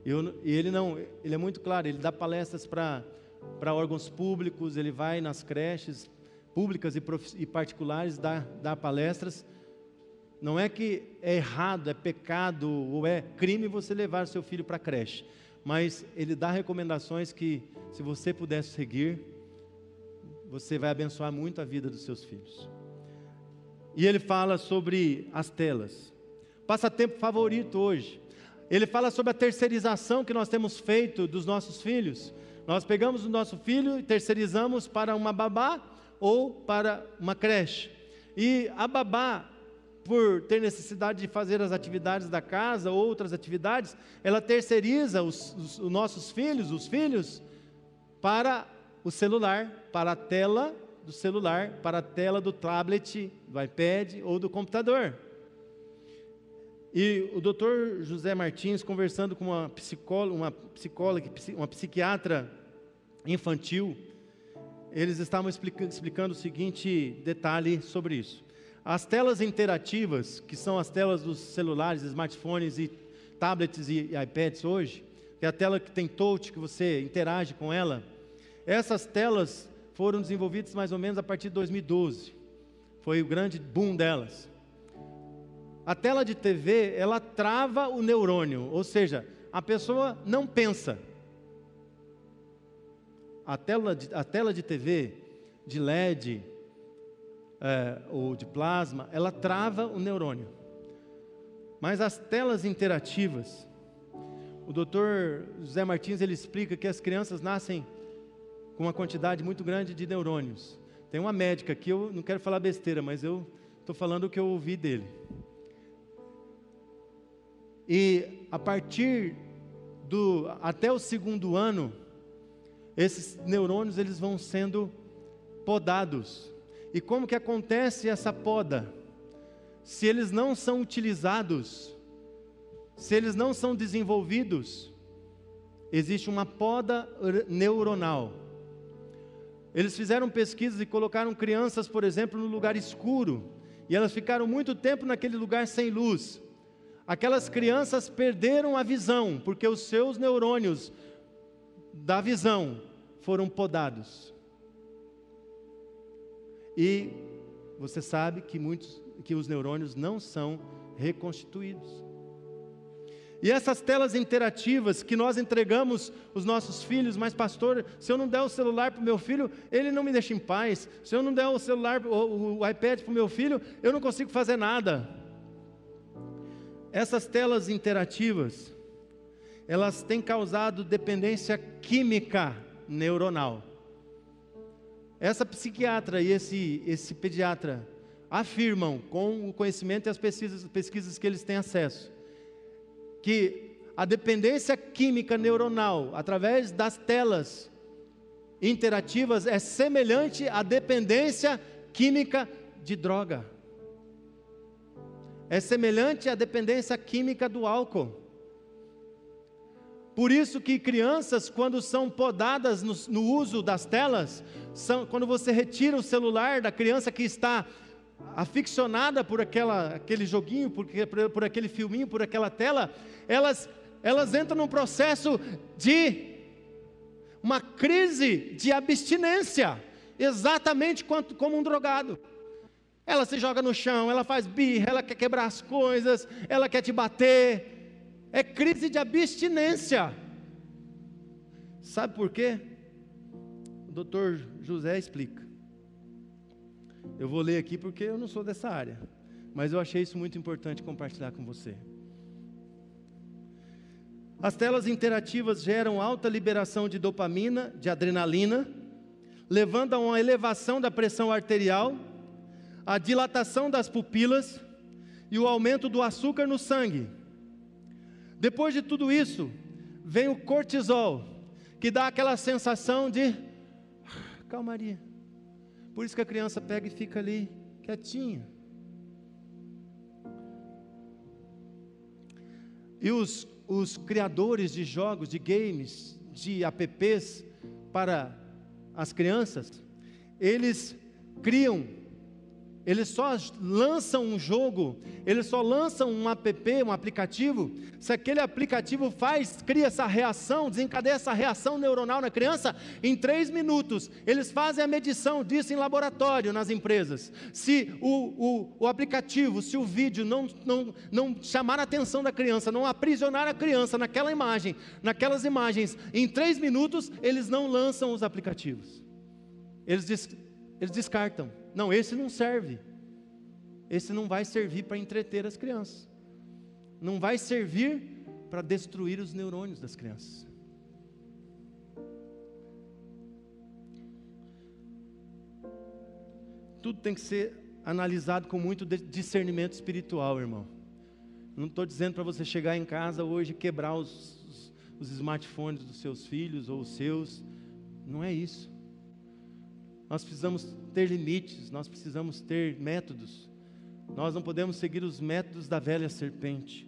Eu, e ele não, ele é muito claro, ele dá palestras para órgãos públicos, ele vai nas creches públicas e, e particulares, dá, dá palestras. Não é que é errado, é pecado ou é crime você levar seu filho para a creche, mas ele dá recomendações que, se você pudesse seguir, você vai abençoar muito a vida dos seus filhos. E ele fala sobre as telas. Passatempo favorito hoje. Ele fala sobre a terceirização que nós temos feito dos nossos filhos. Nós pegamos o nosso filho e terceirizamos para uma babá ou para uma creche. E a babá, por ter necessidade de fazer as atividades da casa, outras atividades, ela terceiriza os, os, os nossos filhos, os filhos, para o celular, para a tela do celular, para a tela do tablet, do iPad ou do computador. E o doutor José Martins, conversando com uma psicóloga, uma psicóloga, uma psiquiatra infantil, eles estavam explicando, explicando o seguinte detalhe sobre isso. As telas interativas, que são as telas dos celulares, smartphones e tablets e iPads hoje, que é a tela que tem touch, que você interage com ela, essas telas foram desenvolvidas mais ou menos a partir de 2012. Foi o grande boom delas. A tela de TV, ela trava o neurônio, ou seja, a pessoa não pensa, a tela de, a tela de TV, de LED é, ou de plasma, ela trava o neurônio. Mas as telas interativas, o doutor José Martins ele explica que as crianças nascem com uma quantidade muito grande de neurônios. Tem uma médica aqui, eu não quero falar besteira, mas eu estou falando o que eu ouvi dele. E a partir do até o segundo ano, esses neurônios eles vão sendo podados. E como que acontece essa poda? Se eles não são utilizados, se eles não são desenvolvidos, existe uma poda neuronal. Eles fizeram pesquisas e colocaram crianças, por exemplo, no lugar escuro, e elas ficaram muito tempo naquele lugar sem luz. Aquelas crianças perderam a visão, porque os seus neurônios da visão foram podados. E você sabe que muitos que os neurônios não são reconstituídos. E essas telas interativas que nós entregamos os nossos filhos, mas pastor, se eu não der o celular para o meu filho, ele não me deixa em paz. Se eu não der o celular, o, o iPad para o meu filho, eu não consigo fazer nada. Essas telas interativas, elas têm causado dependência química neuronal. Essa psiquiatra e esse, esse pediatra afirmam, com o conhecimento e as pesquisas, pesquisas que eles têm acesso, que a dependência química neuronal através das telas interativas é semelhante à dependência química de droga. É semelhante à dependência química do álcool. Por isso que crianças, quando são podadas no, no uso das telas, são, quando você retira o celular da criança que está aficionada por aquela, aquele joguinho, por, por, por aquele filminho, por aquela tela, elas, elas entram num processo de uma crise de abstinência, exatamente quanto, como um drogado. Ela se joga no chão, ela faz birra, ela quer quebrar as coisas, ela quer te bater, é crise de abstinência. Sabe por quê? O doutor José explica. Eu vou ler aqui porque eu não sou dessa área, mas eu achei isso muito importante compartilhar com você. As telas interativas geram alta liberação de dopamina, de adrenalina, levando a uma elevação da pressão arterial, a dilatação das pupilas e o aumento do açúcar no sangue depois de tudo isso, vem o cortisol, que dá aquela sensação de calmaria. Por isso que a criança pega e fica ali quietinha. E os, os criadores de jogos, de games, de apps para as crianças, eles criam eles só lançam um jogo, eles só lançam um app, um aplicativo, se aquele aplicativo faz, cria essa reação, desencadeia essa reação neuronal na criança, em três minutos, eles fazem a medição disso em laboratório nas empresas. Se o, o, o aplicativo, se o vídeo não, não, não chamar a atenção da criança, não aprisionar a criança naquela imagem, naquelas imagens, em três minutos, eles não lançam os aplicativos. Eles, eles descartam. Não, esse não serve. Esse não vai servir para entreter as crianças. Não vai servir para destruir os neurônios das crianças. Tudo tem que ser analisado com muito discernimento espiritual, irmão. Não estou dizendo para você chegar em casa hoje e quebrar os, os, os smartphones dos seus filhos ou os seus. Não é isso. Nós precisamos ter limites, nós precisamos ter métodos. Nós não podemos seguir os métodos da velha serpente.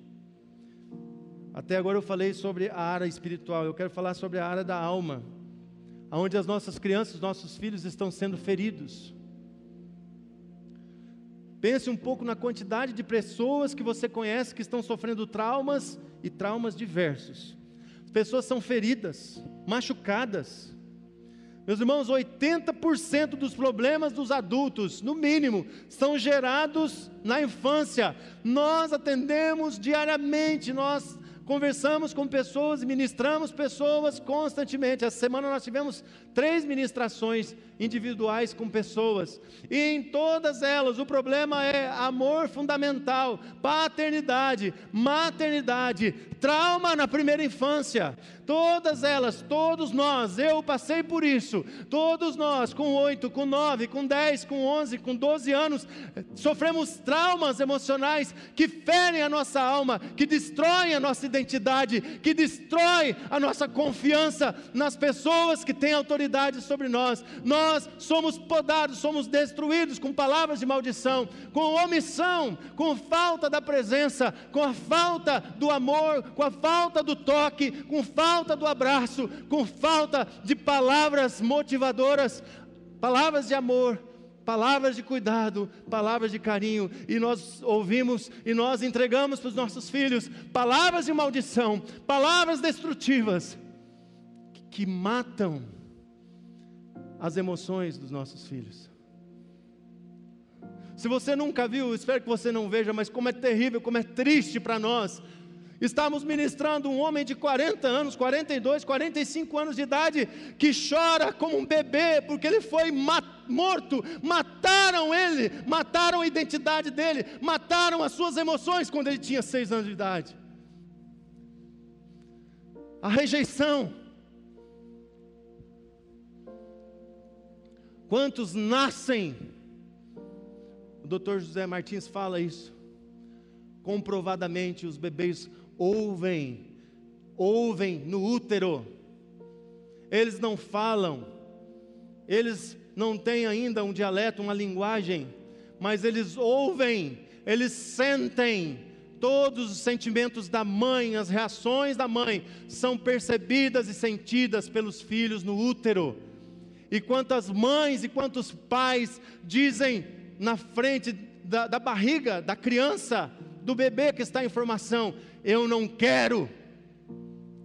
Até agora eu falei sobre a área espiritual, eu quero falar sobre a área da alma, onde as nossas crianças, os nossos filhos estão sendo feridos. Pense um pouco na quantidade de pessoas que você conhece que estão sofrendo traumas e traumas diversos. As pessoas são feridas, machucadas, meus irmãos, 80% dos problemas dos adultos, no mínimo, são gerados na infância. Nós atendemos diariamente, nós conversamos com pessoas ministramos pessoas constantemente. Essa semana nós tivemos três ministrações individuais com pessoas, e em todas elas o problema é amor fundamental, paternidade, maternidade, trauma na primeira infância. Todas elas, todos nós, eu passei por isso, todos nós, com oito, com nove, com dez, com onze, com doze anos, sofremos traumas emocionais que ferem a nossa alma, que destroem a nossa identidade, que destrói a nossa confiança nas pessoas que têm autoridade sobre nós. Nós somos podados, somos destruídos com palavras de maldição, com omissão, com falta da presença, com a falta do amor, com a falta do toque, com falta do abraço, com falta de palavras motivadoras, palavras de amor, palavras de cuidado, palavras de carinho, e nós ouvimos e nós entregamos para os nossos filhos palavras de maldição, palavras destrutivas que matam as emoções dos nossos filhos. Se você nunca viu, espero que você não veja, mas como é terrível, como é triste para nós Estamos ministrando um homem de 40 anos, 42, 45 anos de idade, que chora como um bebê, porque ele foi morto, mataram ele, mataram a identidade dele, mataram as suas emoções quando ele tinha seis anos de idade. A rejeição. Quantos nascem? O doutor José Martins fala isso. Comprovadamente, os bebês ouvem, ouvem no útero, eles não falam, eles não têm ainda um dialeto, uma linguagem, mas eles ouvem, eles sentem, todos os sentimentos da mãe, as reações da mãe, são percebidas e sentidas pelos filhos no útero. E quantas mães e quantos pais dizem na frente da, da barriga da criança, do bebê que está em formação: Eu não quero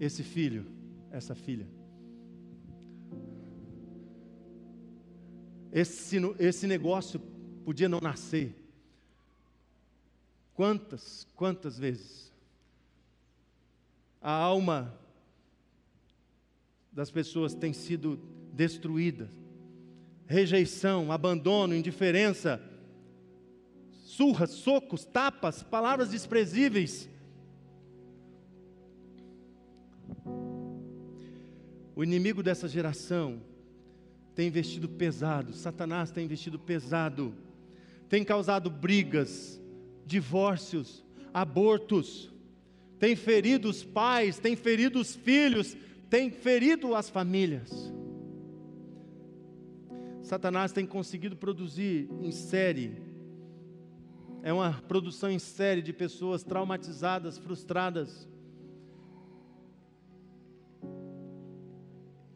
esse filho, essa filha. Esse, esse negócio podia não nascer. Quantas, quantas vezes a alma das pessoas tem sido destruída, rejeição, abandono, indiferença, surras, socos, tapas, palavras desprezíveis. O inimigo dessa geração tem investido pesado, Satanás tem investido pesado, tem causado brigas, divórcios, abortos, tem ferido os pais, tem ferido os filhos, tem ferido as famílias. Satanás tem conseguido produzir em série é uma produção em série de pessoas traumatizadas, frustradas,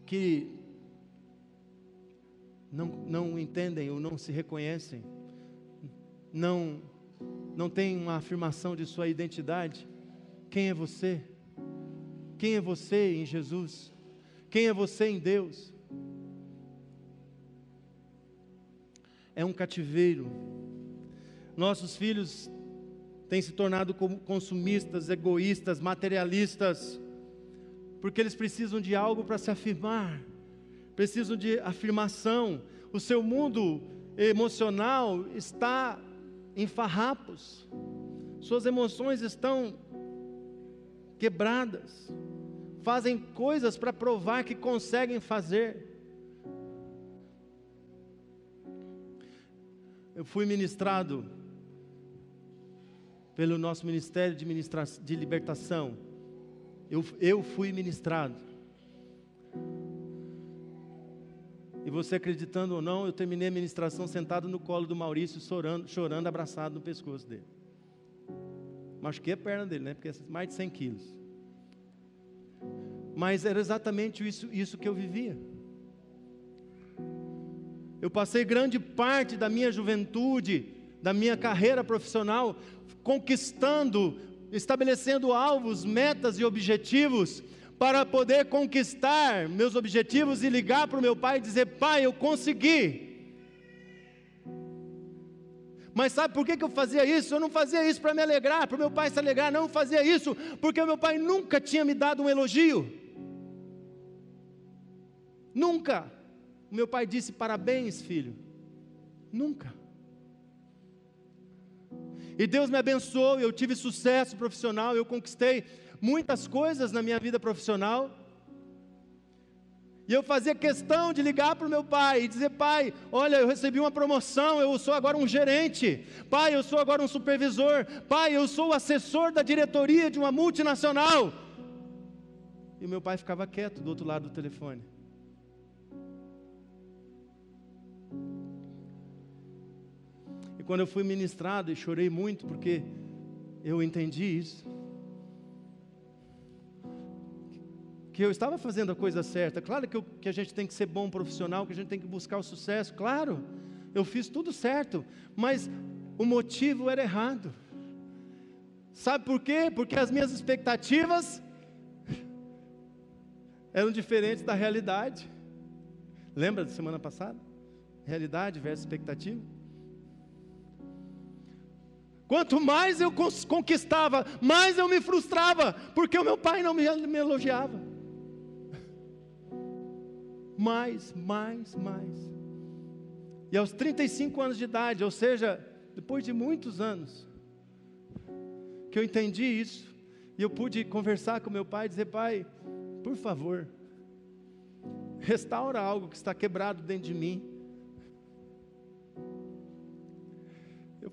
que não, não entendem ou não se reconhecem, não, não tem uma afirmação de sua identidade. Quem é você? Quem é você em Jesus? Quem é você em Deus? É um cativeiro nossos filhos têm se tornado consumistas, egoístas, materialistas, porque eles precisam de algo para se afirmar, precisam de afirmação. O seu mundo emocional está em farrapos, suas emoções estão quebradas, fazem coisas para provar que conseguem fazer. Eu fui ministrado pelo nosso ministério de, ministra de libertação. Eu, eu fui ministrado. E você acreditando ou não, eu terminei a ministração sentado no colo do Maurício, chorando, chorando abraçado no pescoço dele. Machuquei a perna dele, né? Porque é mais de 100 quilos. Mas era exatamente isso, isso que eu vivia. Eu passei grande parte da minha juventude, da minha carreira profissional, conquistando, estabelecendo alvos, metas e objetivos para poder conquistar meus objetivos e ligar para o meu pai e dizer: Pai, eu consegui. Mas sabe por que, que eu fazia isso? Eu não fazia isso para me alegrar, para o meu pai se alegrar, não, eu fazia isso porque meu pai nunca tinha me dado um elogio. Nunca. O meu pai disse: Parabéns, filho. Nunca. E Deus me abençoou, eu tive sucesso profissional, eu conquistei muitas coisas na minha vida profissional. E eu fazia questão de ligar para o meu pai e dizer: Pai, olha, eu recebi uma promoção, eu sou agora um gerente. Pai, eu sou agora um supervisor. Pai, eu sou o assessor da diretoria de uma multinacional. E meu pai ficava quieto do outro lado do telefone. Quando eu fui ministrado e chorei muito porque eu entendi isso. que eu estava fazendo a coisa certa. Claro que, eu, que a gente tem que ser bom profissional, que a gente tem que buscar o sucesso. Claro, eu fiz tudo certo, mas o motivo era errado. Sabe por quê? Porque as minhas expectativas eram diferentes da realidade. Lembra da semana passada? Realidade versus expectativa. Quanto mais eu conquistava, mais eu me frustrava, porque o meu pai não me, elogiava mais, mais, mais. E aos 35 anos de idade, ou seja, depois de muitos anos, que eu entendi isso, e eu pude conversar com meu pai e dizer: Pai, por favor, restaura algo que está quebrado dentro de mim.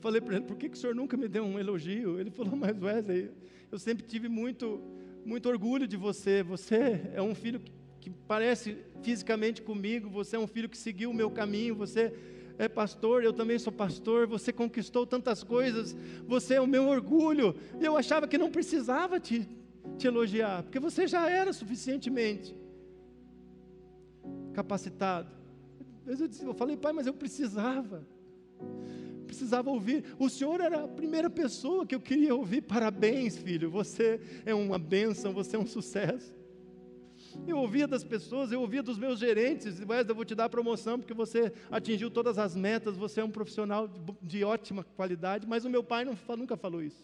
Falei para ele: Por que, que o senhor nunca me deu um elogio? Ele falou: Mas Wesley, eu sempre tive muito, muito orgulho de você. Você é um filho que parece fisicamente comigo, você é um filho que seguiu o meu caminho, você é pastor, eu também sou pastor, você conquistou tantas coisas, você é o meu orgulho. Eu achava que não precisava te, te elogiar, porque você já era suficientemente capacitado. Eu falei, pai, mas eu precisava. Precisava ouvir. O Senhor era a primeira pessoa que eu queria ouvir. Parabéns, filho. Você é uma bênção, você é um sucesso. Eu ouvia das pessoas, eu ouvia dos meus gerentes, mas eu vou te dar a promoção porque você atingiu todas as metas, você é um profissional de, de ótima qualidade, mas o meu pai não, nunca falou isso.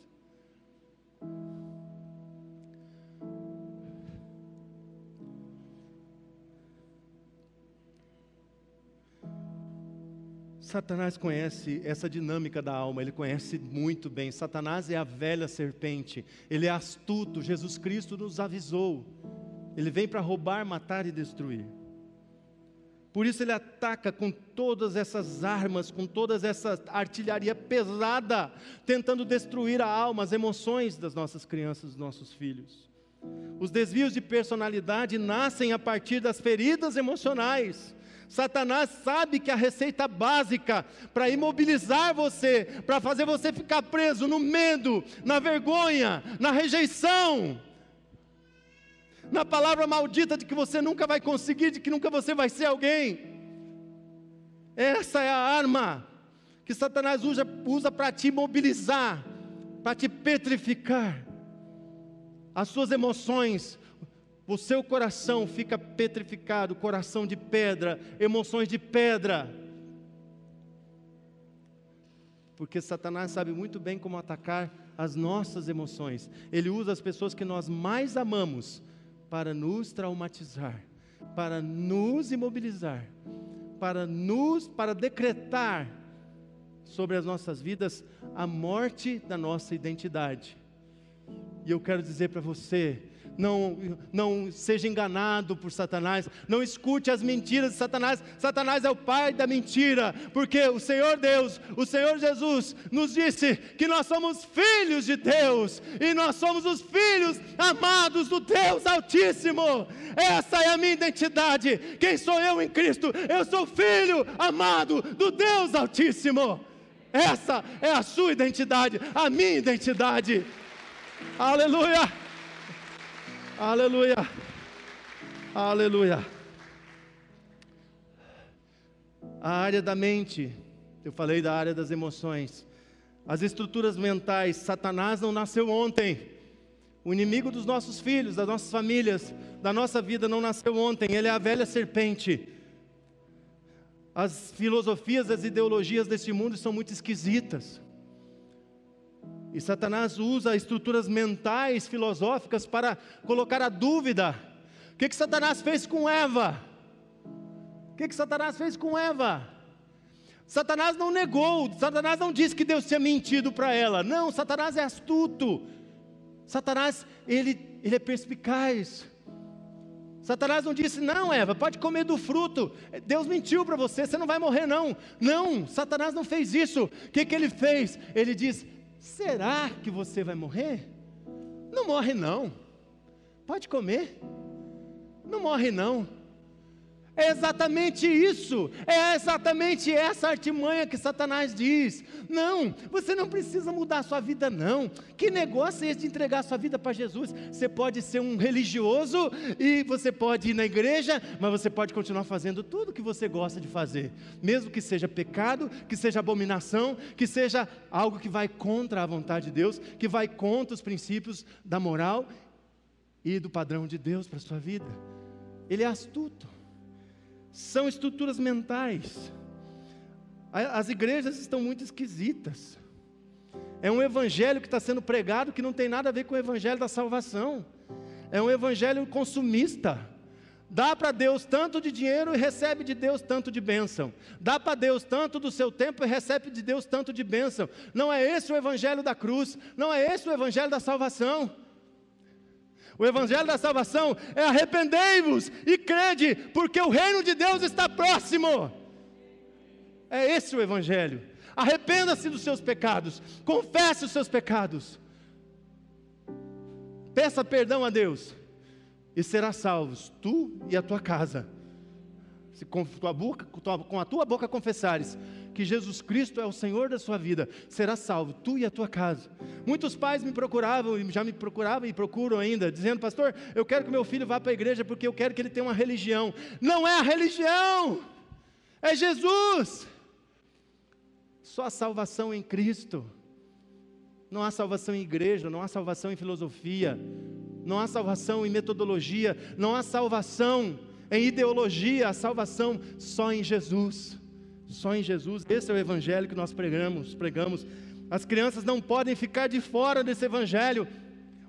Satanás conhece essa dinâmica da alma, ele conhece muito bem. Satanás é a velha serpente, ele é astuto. Jesus Cristo nos avisou ele vem para roubar, matar e destruir. Por isso ele ataca com todas essas armas, com toda essa artilharia pesada, tentando destruir a alma, as emoções das nossas crianças, dos nossos filhos. Os desvios de personalidade nascem a partir das feridas emocionais. Satanás sabe que a receita básica para imobilizar você, para fazer você ficar preso no medo, na vergonha, na rejeição, na palavra maldita de que você nunca vai conseguir, de que nunca você vai ser alguém. Essa é a arma que Satanás usa, usa para te mobilizar, para te petrificar. As suas emoções, o seu coração fica petrificado, coração de pedra, emoções de pedra. Porque Satanás sabe muito bem como atacar as nossas emoções. Ele usa as pessoas que nós mais amamos para nos traumatizar, para nos imobilizar, para nos para decretar sobre as nossas vidas a morte da nossa identidade. E eu quero dizer para você, não, não seja enganado por Satanás, não escute as mentiras de Satanás. Satanás é o pai da mentira, porque o Senhor Deus, o Senhor Jesus, nos disse que nós somos filhos de Deus e nós somos os filhos amados do Deus Altíssimo. Essa é a minha identidade. Quem sou eu em Cristo? Eu sou filho amado do Deus Altíssimo. Essa é a sua identidade, a minha identidade. Aleluia! Aleluia! Aleluia! A área da mente, eu falei da área das emoções. As estruturas mentais, Satanás não nasceu ontem. O inimigo dos nossos filhos, das nossas famílias, da nossa vida não nasceu ontem, ele é a velha serpente. As filosofias, as ideologias deste mundo são muito esquisitas. E Satanás usa estruturas mentais, filosóficas, para colocar a dúvida. O que, que Satanás fez com Eva? O que, que Satanás fez com Eva? Satanás não negou, Satanás não disse que Deus tinha mentido para ela. Não, Satanás é astuto. Satanás, ele, ele é perspicaz. Satanás não disse, não, Eva, pode comer do fruto. Deus mentiu para você, você não vai morrer, não. Não, Satanás não fez isso. O que, que ele fez? Ele diz: Será que você vai morrer? Não morre não. Pode comer. Não morre não. É exatamente isso, é exatamente essa artimanha que Satanás diz. Não, você não precisa mudar a sua vida, não. Que negócio é esse de entregar a sua vida para Jesus? Você pode ser um religioso e você pode ir na igreja, mas você pode continuar fazendo tudo o que você gosta de fazer, mesmo que seja pecado, que seja abominação, que seja algo que vai contra a vontade de Deus, que vai contra os princípios da moral e do padrão de Deus para a sua vida. Ele é astuto são estruturas mentais. As igrejas estão muito esquisitas. É um evangelho que está sendo pregado que não tem nada a ver com o evangelho da salvação. É um evangelho consumista. Dá para Deus tanto de dinheiro e recebe de Deus tanto de bênção. Dá para Deus tanto do seu tempo e recebe de Deus tanto de bênção. Não é esse o evangelho da cruz. Não é esse o evangelho da salvação. O evangelho da salvação é arrependei-vos e crede, porque o reino de Deus está próximo. É esse o evangelho. Arrependa-se dos seus pecados, confesse os seus pecados. Peça perdão a Deus e serás salvos, tu e a tua casa. Se com, tua boca, com a tua boca confessares que Jesus Cristo é o Senhor da sua vida, será salvo, tu e a tua casa. Muitos pais me procuravam, e já me procuravam e procuram ainda, dizendo: Pastor, eu quero que meu filho vá para a igreja porque eu quero que ele tenha uma religião. Não é a religião, é Jesus. Só a salvação em Cristo. Não há salvação em igreja, não há salvação em filosofia, não há salvação em metodologia, não há salvação em ideologia, a salvação só em Jesus só em Jesus. Esse é o evangelho que nós pregamos, pregamos. As crianças não podem ficar de fora desse evangelho.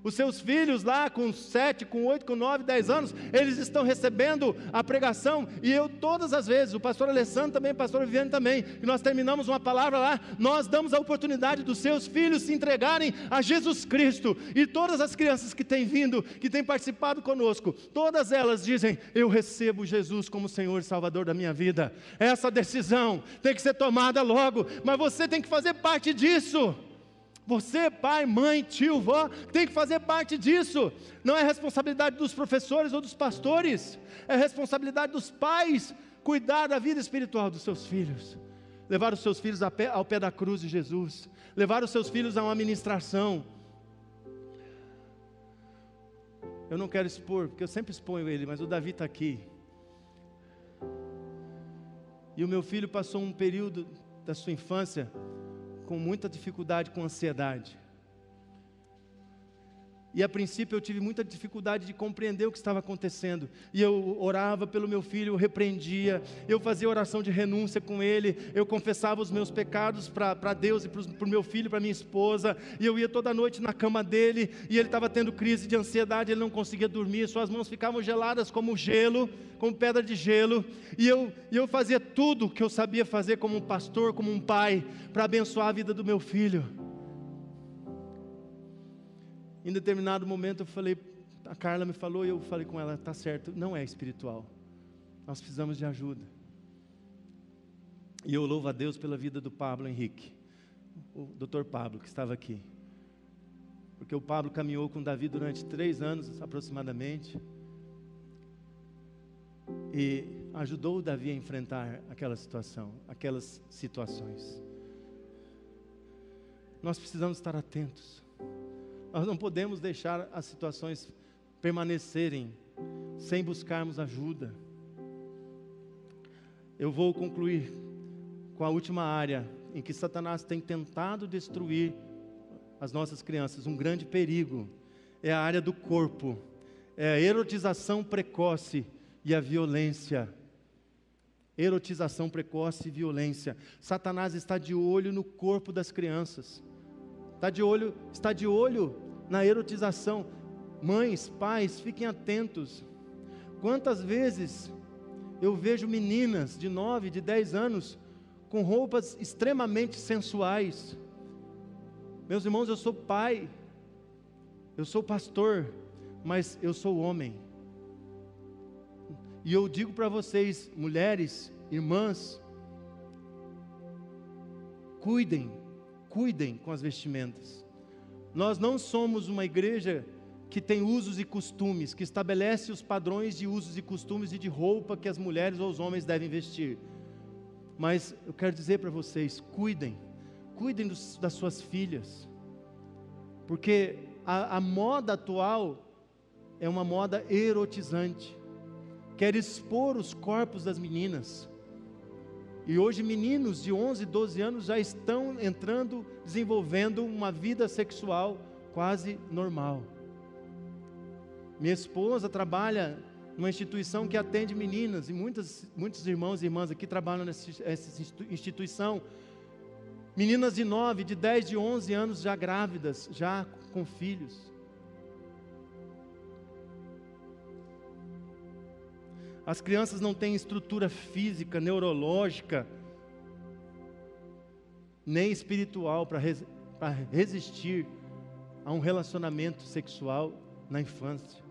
Os seus filhos lá com 7, com 8, com 9, 10 anos, eles estão recebendo a pregação, e eu todas as vezes, o pastor Alessandro também, o pastor Viviane também, nós terminamos uma palavra lá, nós damos a oportunidade dos seus filhos se entregarem a Jesus Cristo, e todas as crianças que têm vindo, que têm participado conosco, todas elas dizem: Eu recebo Jesus como Senhor e Salvador da minha vida. Essa decisão tem que ser tomada logo, mas você tem que fazer parte disso. Você, pai, mãe, tio, vó, tem que fazer parte disso. Não é responsabilidade dos professores ou dos pastores, é responsabilidade dos pais cuidar da vida espiritual dos seus filhos. Levar os seus filhos ao pé, da cruz de Jesus, levar os seus filhos a uma ministração. Eu não quero expor, porque eu sempre exponho ele, mas o Davi está aqui. E o meu filho passou um período da sua infância com muita dificuldade com ansiedade. E a princípio eu tive muita dificuldade de compreender o que estava acontecendo. E eu orava pelo meu filho, eu repreendia, eu fazia oração de renúncia com ele, eu confessava os meus pecados para Deus e para o meu filho, para minha esposa. E eu ia toda noite na cama dele, e ele estava tendo crise de ansiedade, ele não conseguia dormir, suas mãos ficavam geladas como gelo, como pedra de gelo. E eu, e eu fazia tudo que eu sabia fazer como um pastor, como um pai, para abençoar a vida do meu filho. Em determinado momento eu falei, a Carla me falou e eu falei com ela, tá certo, não é espiritual. Nós precisamos de ajuda. E eu louvo a Deus pela vida do Pablo Henrique, o doutor Pablo, que estava aqui. Porque o Pablo caminhou com Davi durante três anos aproximadamente. E ajudou o Davi a enfrentar aquela situação, aquelas situações. Nós precisamos estar atentos. Nós não podemos deixar as situações permanecerem sem buscarmos ajuda. Eu vou concluir com a última área em que Satanás tem tentado destruir as nossas crianças, um grande perigo. É a área do corpo, é a erotização precoce e a violência. Erotização precoce e violência. Satanás está de olho no corpo das crianças está de olho, está de olho na erotização. Mães, pais, fiquem atentos. Quantas vezes eu vejo meninas de 9, de 10 anos com roupas extremamente sensuais. Meus irmãos, eu sou pai, eu sou pastor, mas eu sou homem. E eu digo para vocês, mulheres, irmãs, cuidem cuidem com as vestimentas. Nós não somos uma igreja que tem usos e costumes, que estabelece os padrões de usos e costumes e de roupa que as mulheres ou os homens devem vestir. Mas eu quero dizer para vocês: cuidem, cuidem dos, das suas filhas, porque a, a moda atual é uma moda erotizante, quer expor os corpos das meninas, e hoje meninos de 11, 12 anos já estão entrando, desenvolvendo uma vida sexual quase normal. Minha esposa trabalha numa instituição que atende meninas, e muitas, muitos irmãos e irmãs aqui trabalham nessa instituição. Meninas de 9, de 10, de 11 anos já grávidas, já com filhos. As crianças não têm estrutura física, neurológica, nem espiritual para res, resistir a um relacionamento sexual na infância.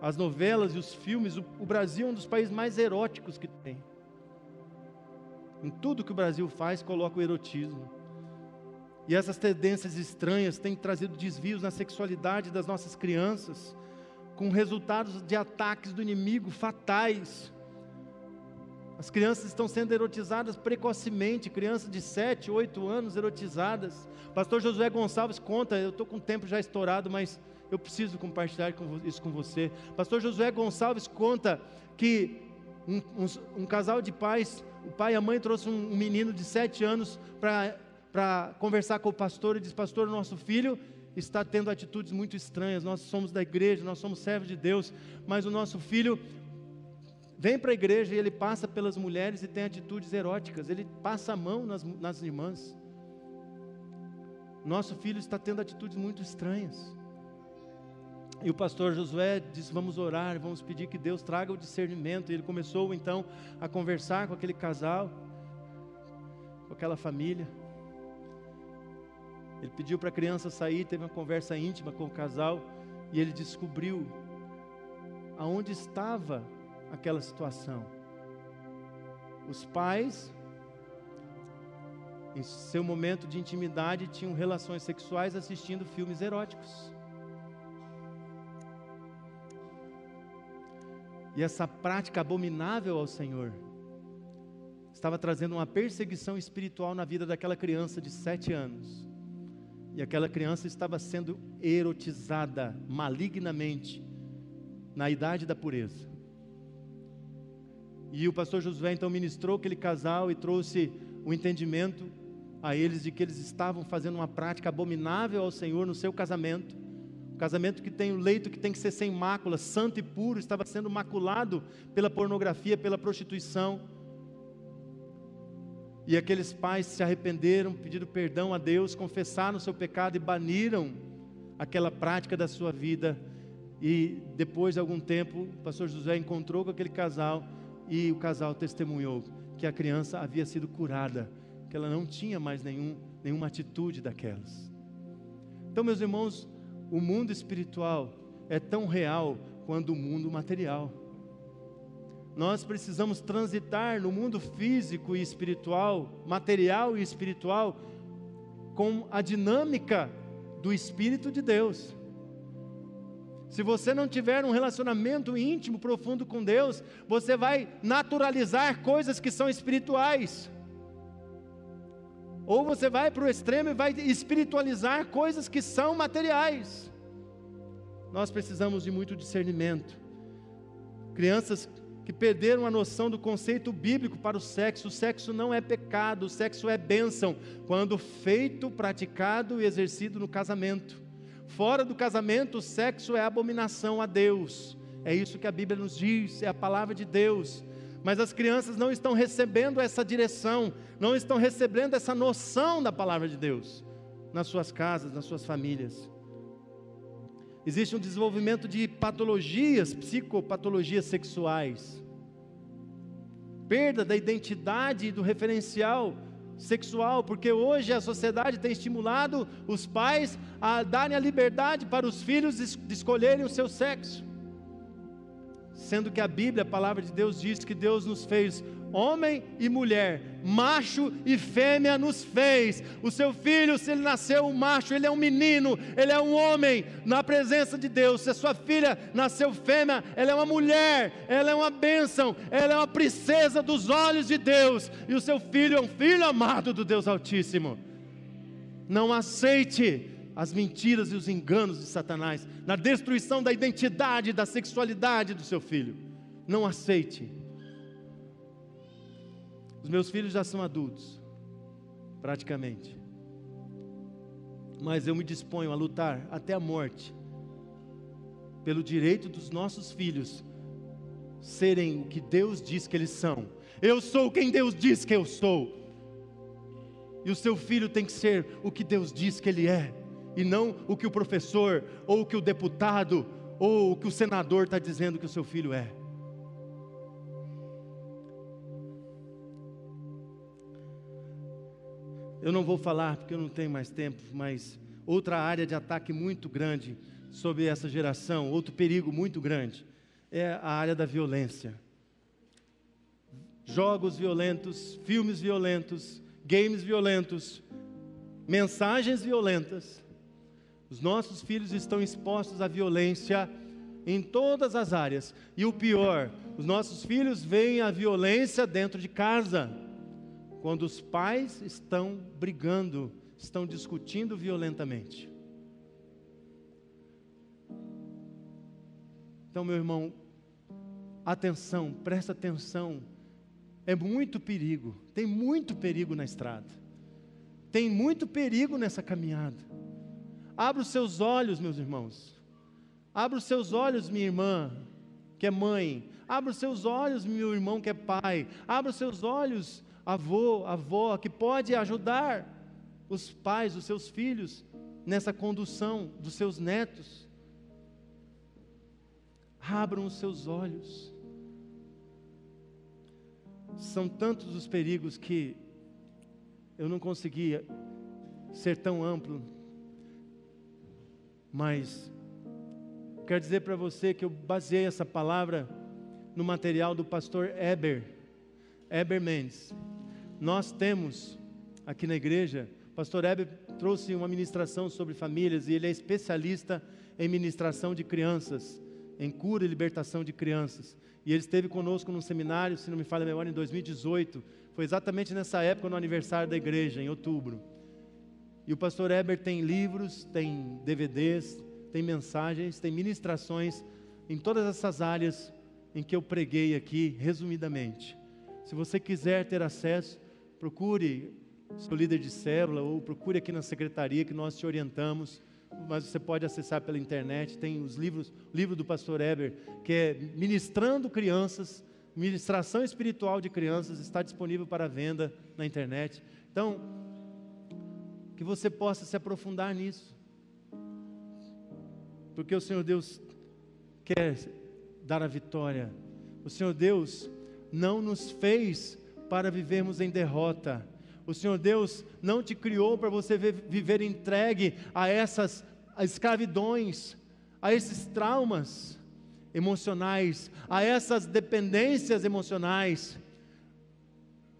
As novelas e os filmes, o, o Brasil é um dos países mais eróticos que tem. Em tudo que o Brasil faz, coloca o erotismo. E essas tendências estranhas têm trazido desvios na sexualidade das nossas crianças com resultados de ataques do inimigo fatais. As crianças estão sendo erotizadas precocemente, crianças de 7, 8 anos erotizadas. Pastor Josué Gonçalves conta, eu estou com o tempo já estourado, mas eu preciso compartilhar isso com você. Pastor Josué Gonçalves conta que um, um, um casal de pais, o pai e a mãe trouxe um, menino de 7 anos para conversar com o pastor e diz: Pastor, nosso filho está tendo atitudes muito estranhas. Nós somos da igreja, nós somos servos de Deus, mas o nosso filho vem para a igreja e ele passa pelas mulheres e tem atitudes eróticas, ele passa a mão nas, nas irmãs. Nosso filho está tendo atitudes muito estranhas. E o pastor Josué disse: Vamos orar, vamos pedir que Deus traga o discernimento. E ele começou então a conversar com aquele casal, com aquela família. Ele pediu para a criança sair, teve uma conversa íntima com o casal e ele descobriu aonde estava aquela situação. Os pais, em seu momento de intimidade, tinham relações sexuais assistindo filmes eróticos. E essa prática abominável ao Senhor estava trazendo uma perseguição espiritual na vida daquela criança de sete anos. E aquela criança estava sendo erotizada malignamente na idade da pureza. E o pastor Josué então ministrou aquele casal e trouxe o entendimento a eles de que eles estavam fazendo uma prática abominável ao Senhor no seu casamento. Casamento que tem o leito que tem que ser sem mácula, santo e puro, estava sendo maculado pela pornografia, pela prostituição. E aqueles pais se arrependeram, pediram perdão a Deus, confessaram o seu pecado e baniram aquela prática da sua vida. E depois de algum tempo, o pastor José encontrou com aquele casal e o casal testemunhou que a criança havia sido curada, que ela não tinha mais nenhum, nenhuma atitude daquelas. Então, meus irmãos, o mundo espiritual é tão real quanto o mundo material. Nós precisamos transitar no mundo físico e espiritual, material e espiritual, com a dinâmica do Espírito de Deus. Se você não tiver um relacionamento íntimo, profundo com Deus, você vai naturalizar coisas que são espirituais. Ou você vai para o extremo e vai espiritualizar coisas que são materiais. Nós precisamos de muito discernimento. Crianças que perderam a noção do conceito bíblico para o sexo. O sexo não é pecado, o sexo é bênção, quando feito, praticado e exercido no casamento. Fora do casamento, o sexo é abominação a Deus. É isso que a Bíblia nos diz, é a palavra de Deus. Mas as crianças não estão recebendo essa direção, não estão recebendo essa noção da palavra de Deus nas suas casas, nas suas famílias. Existe um desenvolvimento de patologias, psicopatologias sexuais. Perda da identidade do referencial sexual, porque hoje a sociedade tem estimulado os pais a darem a liberdade para os filhos de escolherem o seu sexo. Sendo que a Bíblia, a palavra de Deus, diz que Deus nos fez homem e mulher, macho e fêmea nos fez. O seu filho, se ele nasceu um macho, ele é um menino, ele é um homem na presença de Deus. Se a sua filha nasceu fêmea, ela é uma mulher, ela é uma bênção, ela é uma princesa dos olhos de Deus. E o seu filho é um filho amado do Deus Altíssimo. Não aceite as mentiras e os enganos de Satanás na destruição da identidade, da sexualidade do seu filho. Não aceite. Os meus filhos já são adultos, praticamente. Mas eu me disponho a lutar até a morte pelo direito dos nossos filhos serem o que Deus diz que eles são. Eu sou quem Deus diz que eu sou. E o seu filho tem que ser o que Deus diz que ele é, e não o que o professor, ou o que o deputado, ou o que o senador está dizendo que o seu filho é. Eu não vou falar porque eu não tenho mais tempo, mas outra área de ataque muito grande sobre essa geração, outro perigo muito grande, é a área da violência. Jogos violentos, filmes violentos, games violentos, mensagens violentas. Os nossos filhos estão expostos à violência em todas as áreas. E o pior, os nossos filhos veem a violência dentro de casa quando os pais estão brigando, estão discutindo violentamente. Então, meu irmão, atenção, presta atenção. É muito perigo, tem muito perigo na estrada. Tem muito perigo nessa caminhada. Abra os seus olhos, meus irmãos. Abra os seus olhos, minha irmã, que é mãe. Abra os seus olhos, meu irmão, que é pai. Abra os seus olhos, avô, avó, que pode ajudar os pais, os seus filhos, nessa condução dos seus netos. Abram os seus olhos. São tantos os perigos que eu não conseguia ser tão amplo, mas quero dizer para você que eu baseei essa palavra no material do pastor Eber, Eber Mendes. Nós temos aqui na igreja, o pastor Heber trouxe uma ministração sobre famílias e ele é especialista em ministração de crianças, em cura e libertação de crianças. E ele esteve conosco num seminário, se não me falha a memória, em 2018. Foi exatamente nessa época, no aniversário da igreja, em outubro. E o pastor Eber tem livros, tem DVDs, tem mensagens, tem ministrações em todas essas áreas em que eu preguei aqui, resumidamente. Se você quiser ter acesso, procure seu líder de célula ou procure aqui na secretaria que nós te orientamos. Mas você pode acessar pela internet, tem os livros, o livro do pastor Eber, que é Ministrando Crianças, Ministração Espiritual de Crianças, está disponível para venda na internet. Então, que você possa se aprofundar nisso. Porque o Senhor Deus quer dar a vitória. O Senhor Deus não nos fez para vivermos em derrota. O Senhor Deus não te criou para você viver entregue a essas escravidões, a esses traumas emocionais, a essas dependências emocionais.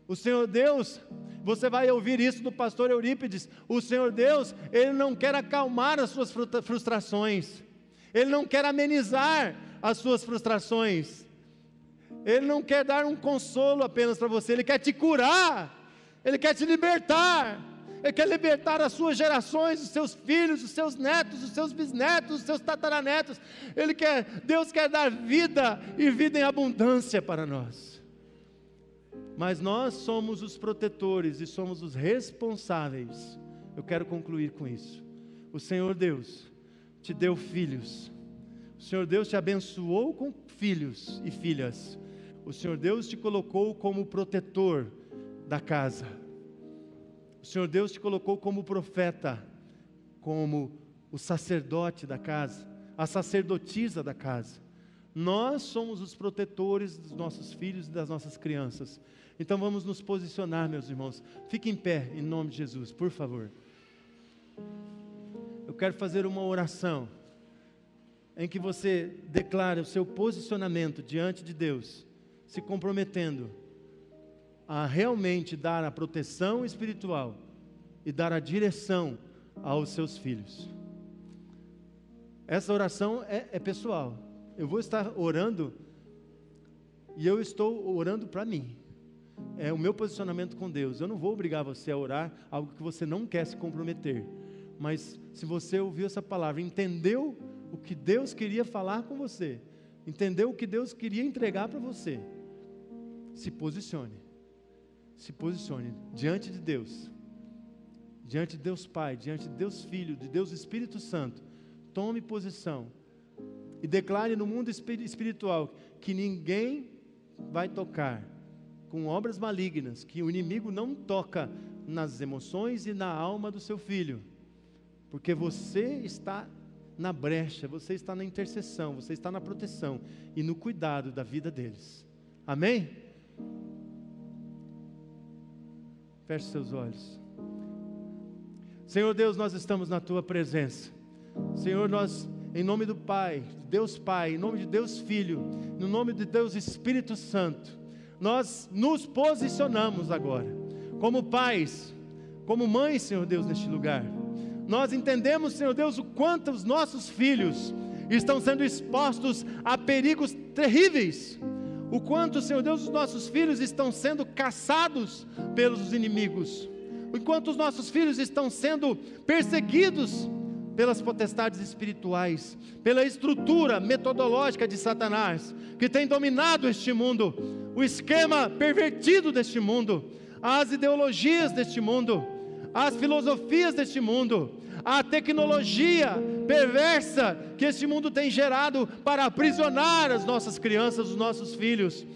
O Senhor Deus, você vai ouvir isso do pastor Eurípides, o Senhor Deus, Ele não quer acalmar as suas frustrações, Ele não quer amenizar as suas frustrações. Ele não quer dar um consolo apenas para você, Ele quer te curar, Ele quer te libertar, Ele quer libertar as suas gerações, os seus filhos, os seus netos, os seus bisnetos, os seus tataranetos. Ele quer, Deus quer dar vida e vida em abundância para nós. Mas nós somos os protetores e somos os responsáveis. Eu quero concluir com isso. O Senhor Deus te deu filhos o Senhor Deus te abençoou com filhos e filhas. O Senhor Deus te colocou como protetor da casa. O Senhor Deus te colocou como profeta, como o sacerdote da casa, a sacerdotisa da casa. Nós somos os protetores dos nossos filhos e das nossas crianças. Então vamos nos posicionar, meus irmãos. Fique em pé, em nome de Jesus, por favor. Eu quero fazer uma oração em que você declara o seu posicionamento diante de Deus, se comprometendo a realmente dar a proteção espiritual e dar a direção aos seus filhos. Essa oração é, é pessoal. Eu vou estar orando e eu estou orando para mim. É o meu posicionamento com Deus. Eu não vou obrigar você a orar algo que você não quer se comprometer. Mas se você ouviu essa palavra, entendeu o que Deus queria falar com você, entendeu o que Deus queria entregar para você, se posicione. Se posicione diante de Deus, diante de Deus Pai, diante de Deus Filho, de Deus Espírito Santo. Tome posição e declare no mundo espiritual que ninguém vai tocar com obras malignas, que o inimigo não toca nas emoções e na alma do seu filho, porque você está na brecha, você está na intercessão, você está na proteção e no cuidado da vida deles. Amém? Feche seus olhos. Senhor Deus, nós estamos na tua presença. Senhor, nós, em nome do Pai, Deus Pai, em nome de Deus Filho, no nome de Deus Espírito Santo, nós nos posicionamos agora, como pais, como mães, Senhor Deus, neste lugar nós entendemos, Senhor Deus, o quanto os nossos filhos estão sendo expostos a perigos terríveis. O quanto, Senhor Deus, os nossos filhos estão sendo caçados pelos inimigos. O quanto os nossos filhos estão sendo perseguidos pelas potestades espirituais, pela estrutura metodológica de Satanás, que tem dominado este mundo, o esquema pervertido deste mundo, as ideologias deste mundo as filosofias deste mundo, a tecnologia perversa que este mundo tem gerado para aprisionar as nossas crianças, os nossos filhos.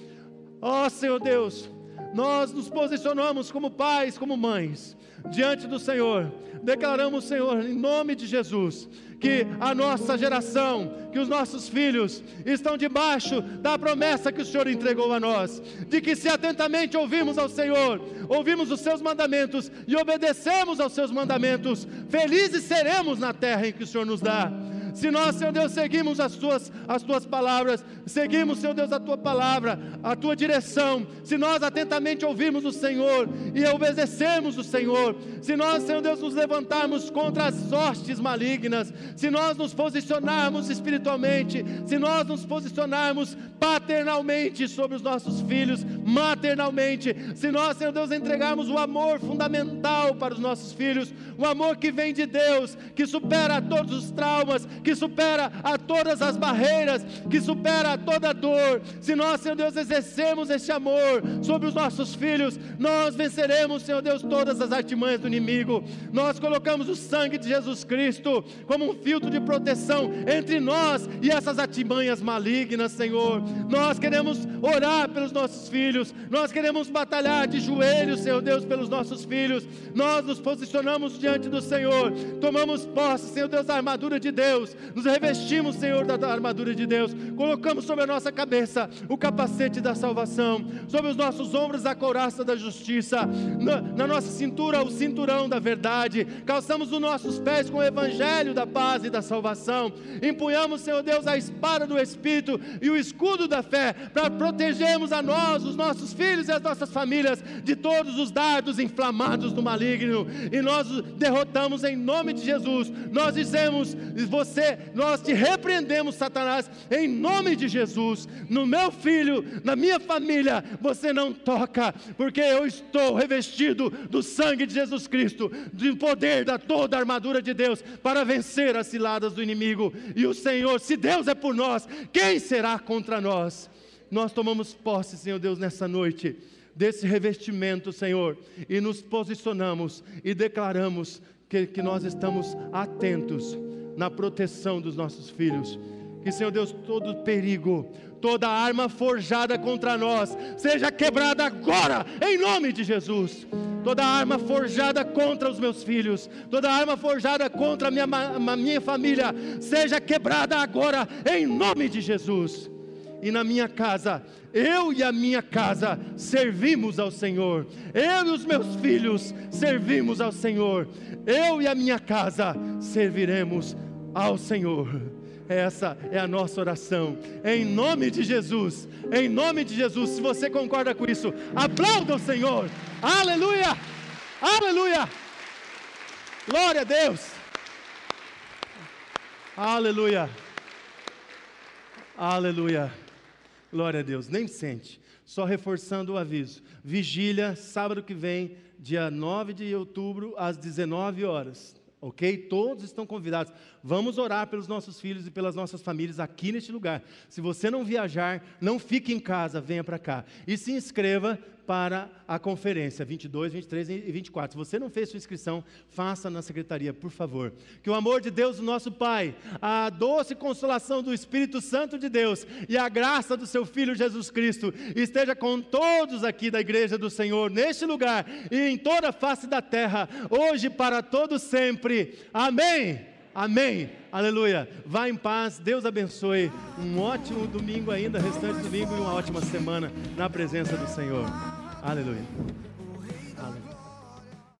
Ó oh, Senhor Deus, nós nos posicionamos como pais, como mães, diante do Senhor. Declaramos, Senhor, em nome de Jesus, que a nossa geração, que os nossos filhos estão debaixo da promessa que o Senhor entregou a nós, de que se atentamente ouvimos ao Senhor, ouvimos os seus mandamentos e obedecemos aos seus mandamentos, felizes seremos na terra em que o Senhor nos dá. Se nós, Senhor Deus, seguimos as tuas, as tuas palavras, seguimos, Senhor Deus, a tua palavra, a tua direção, se nós atentamente ouvirmos o Senhor e obedecemos o Senhor, se nós, Senhor Deus, nos levantarmos contra as hostes malignas, se nós nos posicionarmos espiritualmente, se nós nos posicionarmos paternalmente sobre os nossos filhos, maternalmente, se nós, Senhor Deus, entregarmos o amor fundamental para os nossos filhos, o amor que vem de Deus, que supera todos os traumas, que supera a todas as barreiras, que supera toda dor, se nós, Senhor Deus, exercermos este amor sobre os nossos filhos, nós venceremos, Senhor Deus, todas as artimanhas do inimigo. Nós colocamos o sangue de Jesus Cristo como um filtro de proteção entre nós e essas artimanhas malignas, Senhor. Nós queremos orar pelos nossos filhos, nós queremos batalhar de joelhos, Senhor Deus, pelos nossos filhos. Nós nos posicionamos diante do Senhor, tomamos posse, Senhor Deus, da armadura de Deus, nos revestimos, Senhor, da armadura de Deus, colocamos sobre a nossa cabeça o capacete da salvação, sobre os nossos ombros a couraça da justiça, na, na nossa cintura o cinturão da verdade, calçamos os nossos pés com o evangelho da paz e da salvação, empunhamos, Senhor Deus, a espada do Espírito e o escudo da fé, para protegermos a nós, os nossos filhos e as nossas famílias de todos os dardos inflamados do maligno, e nós derrotamos em nome de Jesus. Nós dizemos, você, nós te repreendemos, Satanás, em nome de Jesus, no meu filho, na minha família, você não toca, porque eu estou revestido do sangue de Jesus Cristo, do poder da toda a armadura de Deus para vencer as ciladas do inimigo. E o Senhor, se Deus é por nós, quem será contra nós? Nós tomamos posse, Senhor Deus, nessa noite desse revestimento, Senhor, e nos posicionamos e declaramos que, que nós estamos atentos na proteção dos nossos filhos. Que, Senhor Deus, todo perigo, toda arma forjada contra nós seja quebrada agora, em nome de Jesus. Toda arma forjada contra os meus filhos, toda arma forjada contra a minha, minha família, seja quebrada agora, em nome de Jesus. E na minha casa, eu e a minha casa servimos ao Senhor, eu e os meus filhos servimos ao Senhor, eu e a minha casa serviremos ao Senhor. Essa é a nossa oração, em nome de Jesus, em nome de Jesus. Se você concorda com isso, aplauda o Senhor, aleluia, aleluia, glória a Deus, aleluia, aleluia, glória a Deus. Nem sente, só reforçando o aviso: vigília, sábado que vem, dia 9 de outubro, às 19 horas ok? Todos estão convidados. Vamos orar pelos nossos filhos e pelas nossas famílias aqui neste lugar. Se você não viajar, não fique em casa, venha para cá. E se inscreva para a conferência 22, 23 e 24. Se você não fez sua inscrição, faça na secretaria, por favor. Que o amor de Deus, o nosso Pai, a doce consolação do Espírito Santo de Deus e a graça do seu Filho Jesus Cristo esteja com todos aqui da igreja do Senhor, neste lugar e em toda a face da terra, hoje para todo sempre. Amém. Amém. Aleluia. Vá em paz. Deus abençoe. Um ótimo domingo ainda, restante domingo e uma ótima semana na presença do Senhor. Aleluia.